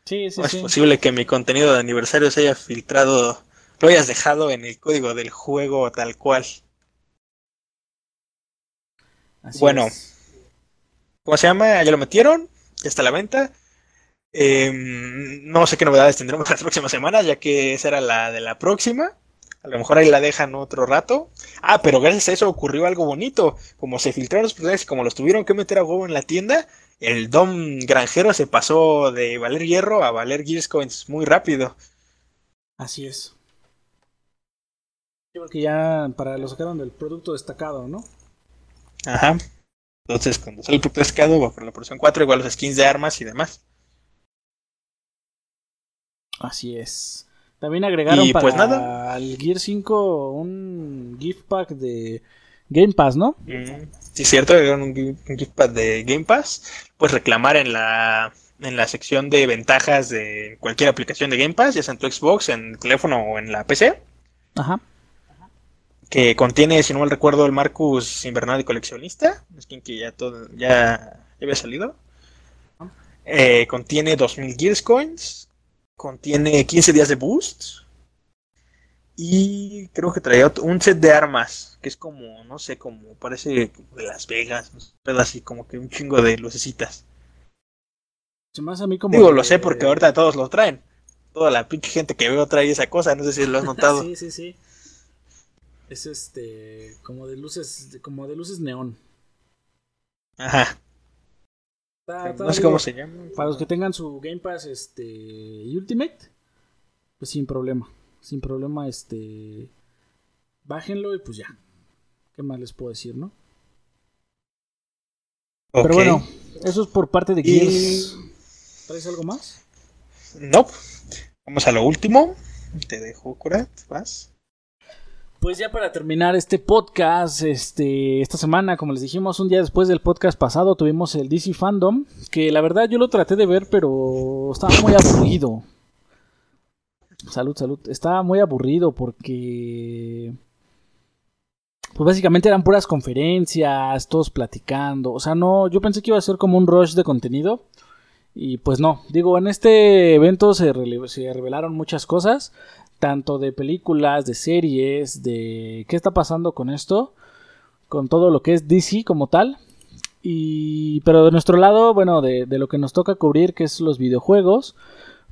Sí, sí, No es posible que mi contenido de aniversario se haya filtrado, lo hayas dejado en el código del juego tal cual. Así bueno. es. ¿Cómo se llama? Ya lo metieron, ya está a la venta. Eh, no sé qué novedades tendremos las próximas semanas, ya que esa era la de la próxima. A lo mejor ahí la dejan otro rato. Ah, pero gracias a eso ocurrió algo bonito. Como se filtraron los personajes, como los tuvieron que meter a huevo en la tienda, el Dom granjero se pasó de valer hierro a valer Gears Coins muy rápido. Así es. Porque ya para lo sacaron del producto destacado, ¿no? Ajá. Entonces, cuando sale el producto destacado, va por la porción 4, igual los skins de armas y demás. Así es. También agregaron para pues nada. al Gear 5 un gift pack de Game Pass, ¿no? Mm, sí, cierto, agregaron un, gift pack de Game Pass. Puedes reclamar en la, en la sección de ventajas de cualquier aplicación de Game Pass, ya sea en tu Xbox, en el teléfono o en la PC. Ajá. Que contiene, si no mal recuerdo, el Marcus Invernal y Coleccionista. Skin que ya, todo, ya, había salido. Eh, contiene 2000 Gears Coins Contiene 15 días de boost. Y creo que traía un set de armas, que es como, no sé, como parece de Las Vegas, pero así como que un chingo de lucecitas. a mí como Digo, lo sé porque ahorita todos lo traen. Toda la pinche gente que veo trae esa cosa, no sé si lo has notado. sí, sí, sí. Es este, como de luces, como de luces neón. Ajá no sé cómo se llama. Para los que tengan su Game Pass este Ultimate, pues sin problema. Sin problema, este. Bájenlo y pues ya. ¿Qué más les puedo decir, no? Pero bueno, eso es por parte de Gears. ¿Traes algo más? No. Vamos a lo último. Te dejo, Kurat. Vas. Pues ya para terminar este podcast, este, esta semana, como les dijimos, un día después del podcast pasado tuvimos el DC Fandom, que la verdad yo lo traté de ver, pero estaba muy aburrido. Salud, salud. Estaba muy aburrido porque... Pues básicamente eran puras conferencias, todos platicando. O sea, no, yo pensé que iba a ser como un rush de contenido. Y pues no, digo, en este evento se, se revelaron muchas cosas tanto de películas, de series, de qué está pasando con esto, con todo lo que es DC como tal. Y, pero de nuestro lado, bueno, de, lo que nos toca cubrir, que es los videojuegos,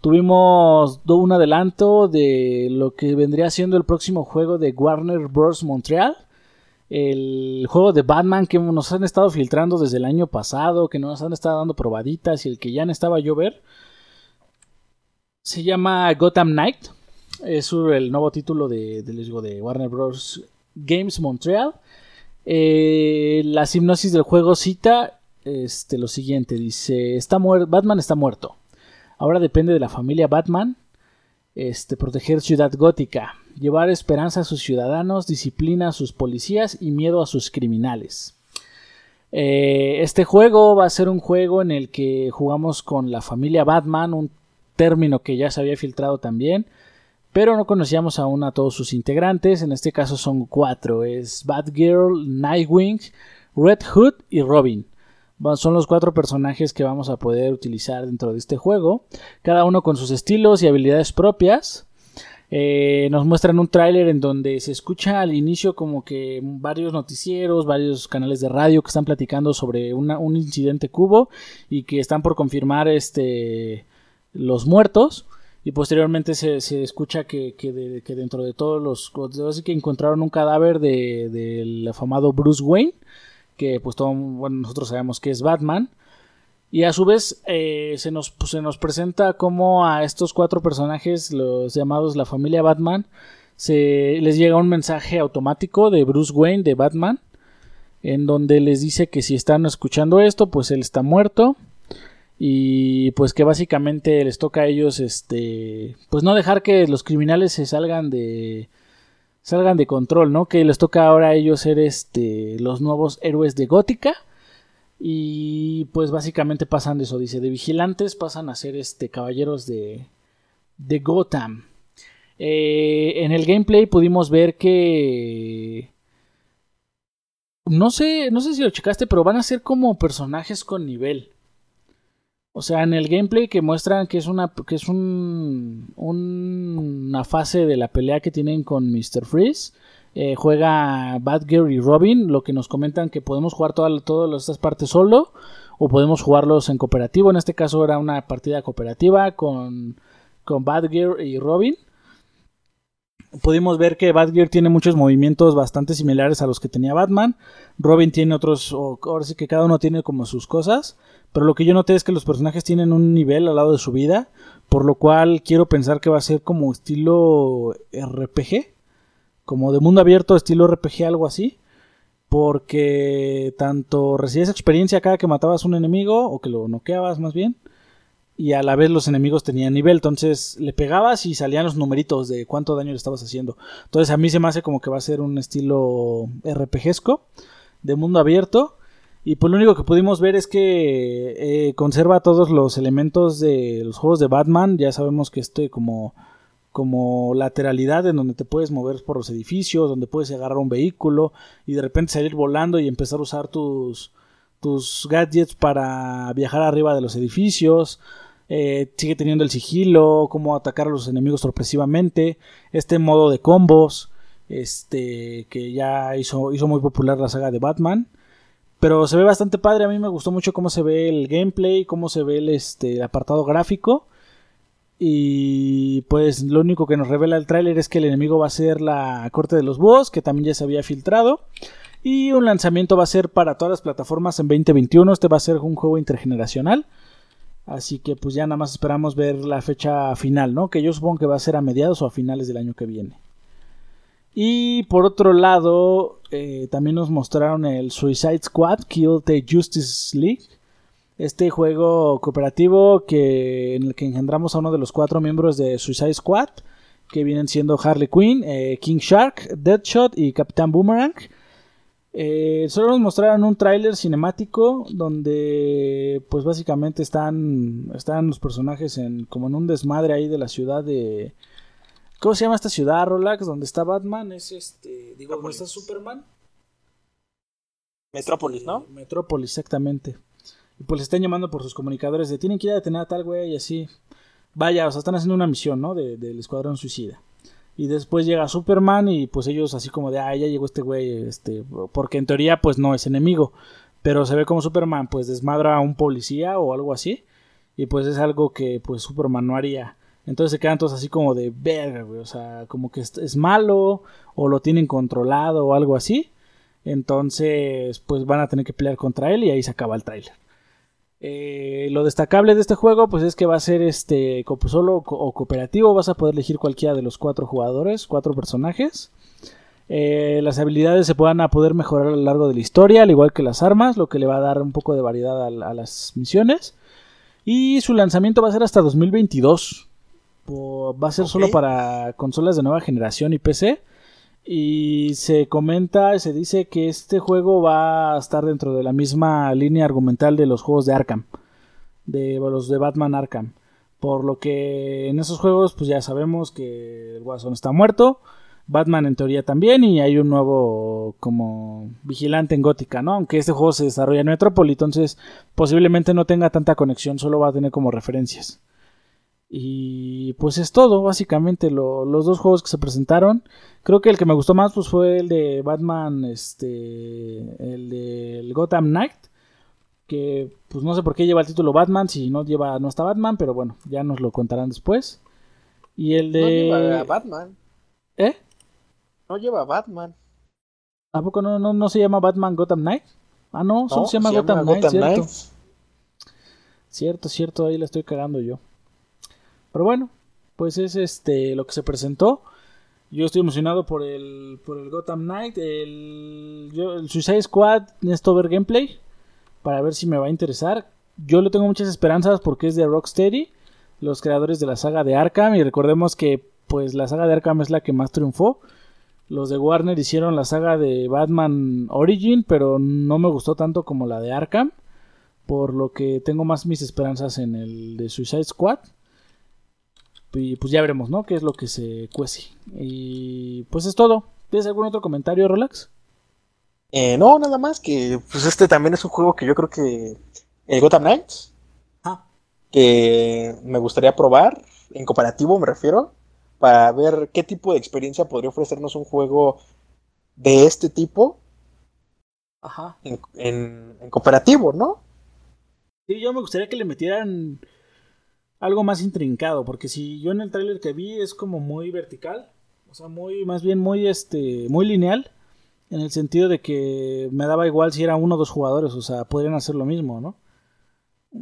tuvimos un adelanto de lo que vendría siendo el próximo juego de Warner Bros. Montreal. El juego de Batman que nos han estado filtrando desde el año pasado, que nos han estado dando probaditas y el que ya no estaba yo ver. Se llama Gotham Knight. Es el nuevo título de, de Warner Bros. Games Montreal. Eh, la hipnosis del juego cita este, lo siguiente: dice, está Batman está muerto. Ahora depende de la familia Batman este, proteger Ciudad Gótica, llevar esperanza a sus ciudadanos, disciplina a sus policías y miedo a sus criminales. Eh, este juego va a ser un juego en el que jugamos con la familia Batman, un término que ya se había filtrado también pero no conocíamos aún a todos sus integrantes, en este caso son cuatro, es Batgirl, Nightwing, Red Hood y Robin. son los cuatro personajes que vamos a poder utilizar dentro de este juego, cada uno con sus estilos y habilidades propias. Eh, nos muestran un tráiler en donde se escucha al inicio como que varios noticieros, varios canales de radio que están platicando sobre un incidente cubo y que están por confirmar este, los muertos y posteriormente se, se escucha que, que, dentro de todos los así que encontraron un cadáver del de, afamado Bruce Wayne que pues todo, bueno, nosotros sabemos que es Batman. Y a su vez eh, se, nos, pues, se nos presenta como a estos cuatro personajes los llamados la familia Batman se les llega un mensaje automático de Bruce Wayne de Batman en donde les dice que si están escuchando esto pues él está muerto y pues que básicamente les toca a ellos este pues no dejar que los criminales se salgan de salgan de control, ¿no? Que les toca ahora a ellos ser este los nuevos héroes de Gótica y pues básicamente pasan de eso, dice, de vigilantes pasan a ser este caballeros de de Gotham. Eh, en el gameplay pudimos ver que no sé, no sé si lo checaste, pero van a ser como personajes con nivel. O sea, en el gameplay que muestran que es una que es un, una fase de la pelea que tienen con Mr. Freeze. Eh, juega Batgirl y Robin, lo que nos comentan que podemos jugar todas estas partes solo o podemos jugarlos en cooperativo. En este caso era una partida cooperativa con, con Batgirl y Robin. Pudimos ver que Batgear tiene muchos movimientos bastante similares a los que tenía Batman. Robin tiene otros, ahora sí que cada uno tiene como sus cosas. Pero lo que yo noté es que los personajes tienen un nivel al lado de su vida. Por lo cual quiero pensar que va a ser como estilo RPG. Como de mundo abierto, estilo RPG, algo así. Porque tanto recibías experiencia cada que matabas un enemigo, o que lo noqueabas más bien, y a la vez los enemigos tenían nivel, entonces le pegabas y salían los numeritos de cuánto daño le estabas haciendo. Entonces a mí se me hace como que va a ser un estilo RPGesco de mundo abierto. Y pues lo único que pudimos ver es que eh, conserva todos los elementos de los juegos de Batman. Ya sabemos que estoy como, como lateralidad en donde te puedes mover por los edificios, donde puedes agarrar un vehículo y de repente salir volando y empezar a usar tus, tus gadgets para viajar arriba de los edificios. Eh, sigue teniendo el sigilo, cómo atacar a los enemigos sorpresivamente, este modo de combos, este que ya hizo, hizo muy popular la saga de Batman. Pero se ve bastante padre, a mí me gustó mucho cómo se ve el gameplay, cómo se ve el, este, apartado gráfico. Y pues lo único que nos revela el tráiler es que el enemigo va a ser la corte de los búhos, que también ya se había filtrado. Y un lanzamiento va a ser para todas las plataformas en 2021. Este va a ser un juego intergeneracional. Así que pues ya nada más esperamos ver la fecha final, ¿no? Que yo supongo que va a ser a mediados o a finales del año que viene. Y por otro lado, eh, también nos mostraron el Suicide Squad Kill the Justice League. Este juego cooperativo que, en el que engendramos a uno de los cuatro miembros de Suicide Squad, que vienen siendo Harley Quinn, eh, King Shark, Deadshot y Capitán Boomerang. Eh, solo nos mostraron un tráiler cinemático donde pues básicamente están, están los personajes en como en un desmadre ahí de la ciudad de... ¿Cómo se llama esta ciudad, Rolax? Donde está Batman, es este... Digo, ¿dónde está Superman? Metrópolis, ¿no? Este, Metrópolis, exactamente. Y pues le están llamando por sus comunicadores de tienen que ir a detener a tal güey y así. Vaya, o sea, están haciendo una misión, ¿no? del Escuadrón Suicida. Y después llega Superman y pues ellos así como de, ah, ya llegó este güey, este, porque en teoría pues no es enemigo. Pero se ve como Superman pues desmadra a un policía o algo así. Y pues es algo que pues Superman no haría. Entonces se quedan todos así como de verga, güey. O sea, como que es malo o lo tienen controlado o algo así. Entonces pues van a tener que pelear contra él y ahí se acaba el tráiler. Eh, lo destacable de este juego pues es que va a ser este solo o cooperativo, vas a poder elegir cualquiera de los cuatro jugadores, cuatro personajes. Eh, las habilidades se van a poder mejorar a lo largo de la historia, al igual que las armas, lo que le va a dar un poco de variedad a, las misiones. Y su lanzamiento va a ser hasta 2022. va a ser solo para consolas de nueva generación y PC. Y se comenta, se dice que este juego va a estar dentro de la misma línea argumental de los juegos de Arkham, de los de Batman Arkham. Por lo que en esos juegos, pues ya sabemos que el Guasón está muerto, Batman en teoría también, y hay un nuevo como vigilante en Gótica, ¿no? Aunque este juego se desarrolla en Metrópoli, entonces posiblemente no tenga tanta conexión, solo va a tener como referencias. Y pues es todo, básicamente los dos juegos que se presentaron. Creo que el que me gustó más pues fue el de Batman, este, el de Gotham Knight, que pues no sé por qué lleva el título Batman si no lleva no está Batman, pero bueno, ya nos lo contarán después. Y el de No lleva Batman. ¿Eh? No lleva Batman. ¿A poco no, no, se llama Batman Gotham Knight? Ah, no, solo se llama Gotham, Knight, cierto. Cierto, cierto, ahí la estoy cagando yo. Pero bueno, pues es este lo que se presentó. Yo estoy emocionado por el, por el Gotham Knight, el, Suicide Squad, necesito ver gameplay para ver si me va a interesar. Yo le tengo muchas esperanzas porque es de Rocksteady, los creadores de la saga de Arkham y recordemos que pues la saga de Arkham es la que más triunfó. Los de Warner hicieron la saga de Batman Origin, pero no me gustó tanto como la de Arkham, por lo que tengo más mis esperanzas en el de Suicide Squad. Y pues ya veremos, ¿no? Qué es lo que se cuece. Y pues es todo. ¿Tienes algún otro comentario, Relax? Eh, no, nada más que pues este también es un juego que yo creo que el Gotham Knights ah. que me gustaría probar en cooperativo me refiero para ver qué tipo de experiencia podría ofrecernos un juego de este tipo Ajá. En, en cooperativo, ¿no? Sí, yo me gustaría que le metieran algo más intrincado, porque si yo en el tráiler que vi es como muy vertical, O sea, muy, más bien muy, este, muy lineal. En el sentido de que me daba igual si era uno o dos jugadores. O sea, podrían hacer lo mismo, ¿no?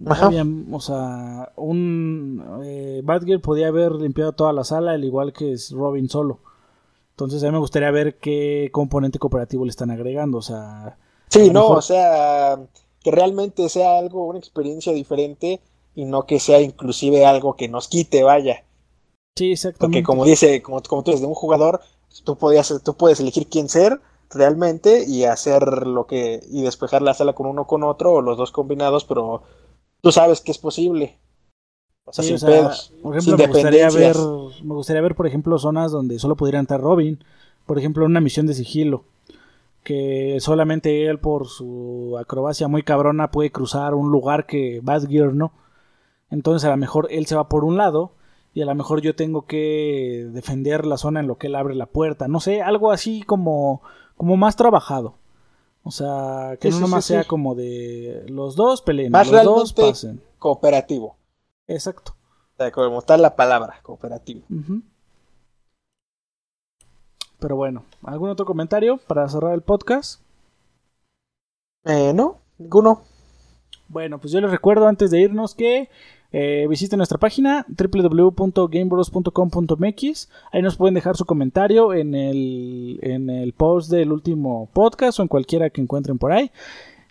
Ajá. o sea, un eh, Batgirl podía haber limpiado toda la sala, al igual que es Robin solo. Entonces a mí me gustaría ver qué componente cooperativo le están agregando. O sea, Sí, no, mejor- o sea, que realmente sea algo, una experiencia diferente y no que sea inclusive algo que nos quite, vaya. sí, exactamente. Porque como dice, como, como tú dices, de un jugador, tú podías, tú puedes elegir quién ser realmente y hacer lo que, y despejar la sala con uno o con otro, o los dos combinados, pero tú sabes que es posible. O sea, Sí, sin o sea, pedos. por sin ejemplo, me gustaría ver, me gustaría ver, por ejemplo, zonas donde solo pudiera entrar Robin. Por ejemplo, una misión de sigilo. Que solamente él, por su acrobacia muy cabrona, puede cruzar un lugar que Batgear no. Entonces, a lo mejor él se va por un lado. Y a lo mejor yo tengo que defender la zona en lo que él abre la puerta. No sé, algo así como, como más trabajado. O sea, que Sí, no sí, nomás sí, sea como de los dos peleen, Más los dos pasen. Cooperativo. Exacto. O sea, como tal la palabra, cooperativo. Pero bueno, ¿algún otro comentario para cerrar el podcast? Eh, no, ninguno. Bueno, pues yo les recuerdo antes de irnos que eh, visiten nuestra página www.gamebros.com.mx. Ahí nos pueden dejar su comentario en el, en el post del último podcast o en cualquiera que encuentren por ahí.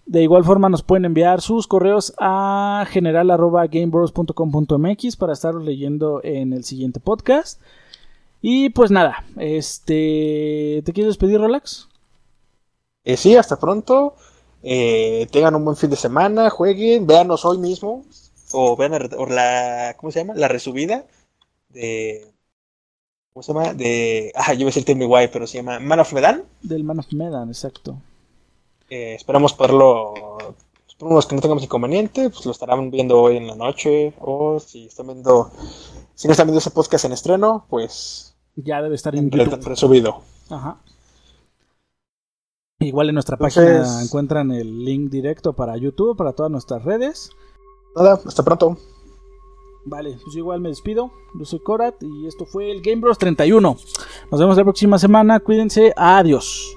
De igual forma nos pueden enviar sus correos a general@gamebros.com.mx para estarlos leyendo en el siguiente podcast. Y pues nada, este, ¿te quieres despedir, Relax? Eh, sí, hasta pronto. Eh, tengan un buen fin de semana, jueguen, véanos hoy mismo. O vean la, re- o la- ¿cómo se llama? La resubida de. ¿Cómo se llama? De. Ah, yo iba a decir Tell Me Why, pero se llama Man of Medan. Del Man of Medan, exacto. Eh, esperamos poderlo. Esperamos que no tengamos inconveniente, pues lo estarán viendo hoy en la noche. O si están viendo. Si no están viendo ese podcast en estreno, pues. Ya debe estar en YouTube. resubido. Ajá. Igual en nuestra Entonces- página encuentran el link directo para YouTube, para todas nuestras redes. Nada, hasta pronto. Vale, pues igual me despido. Yo soy Korat y esto fue el Game Bros 31. Nos vemos la próxima semana. Cuídense. Adiós.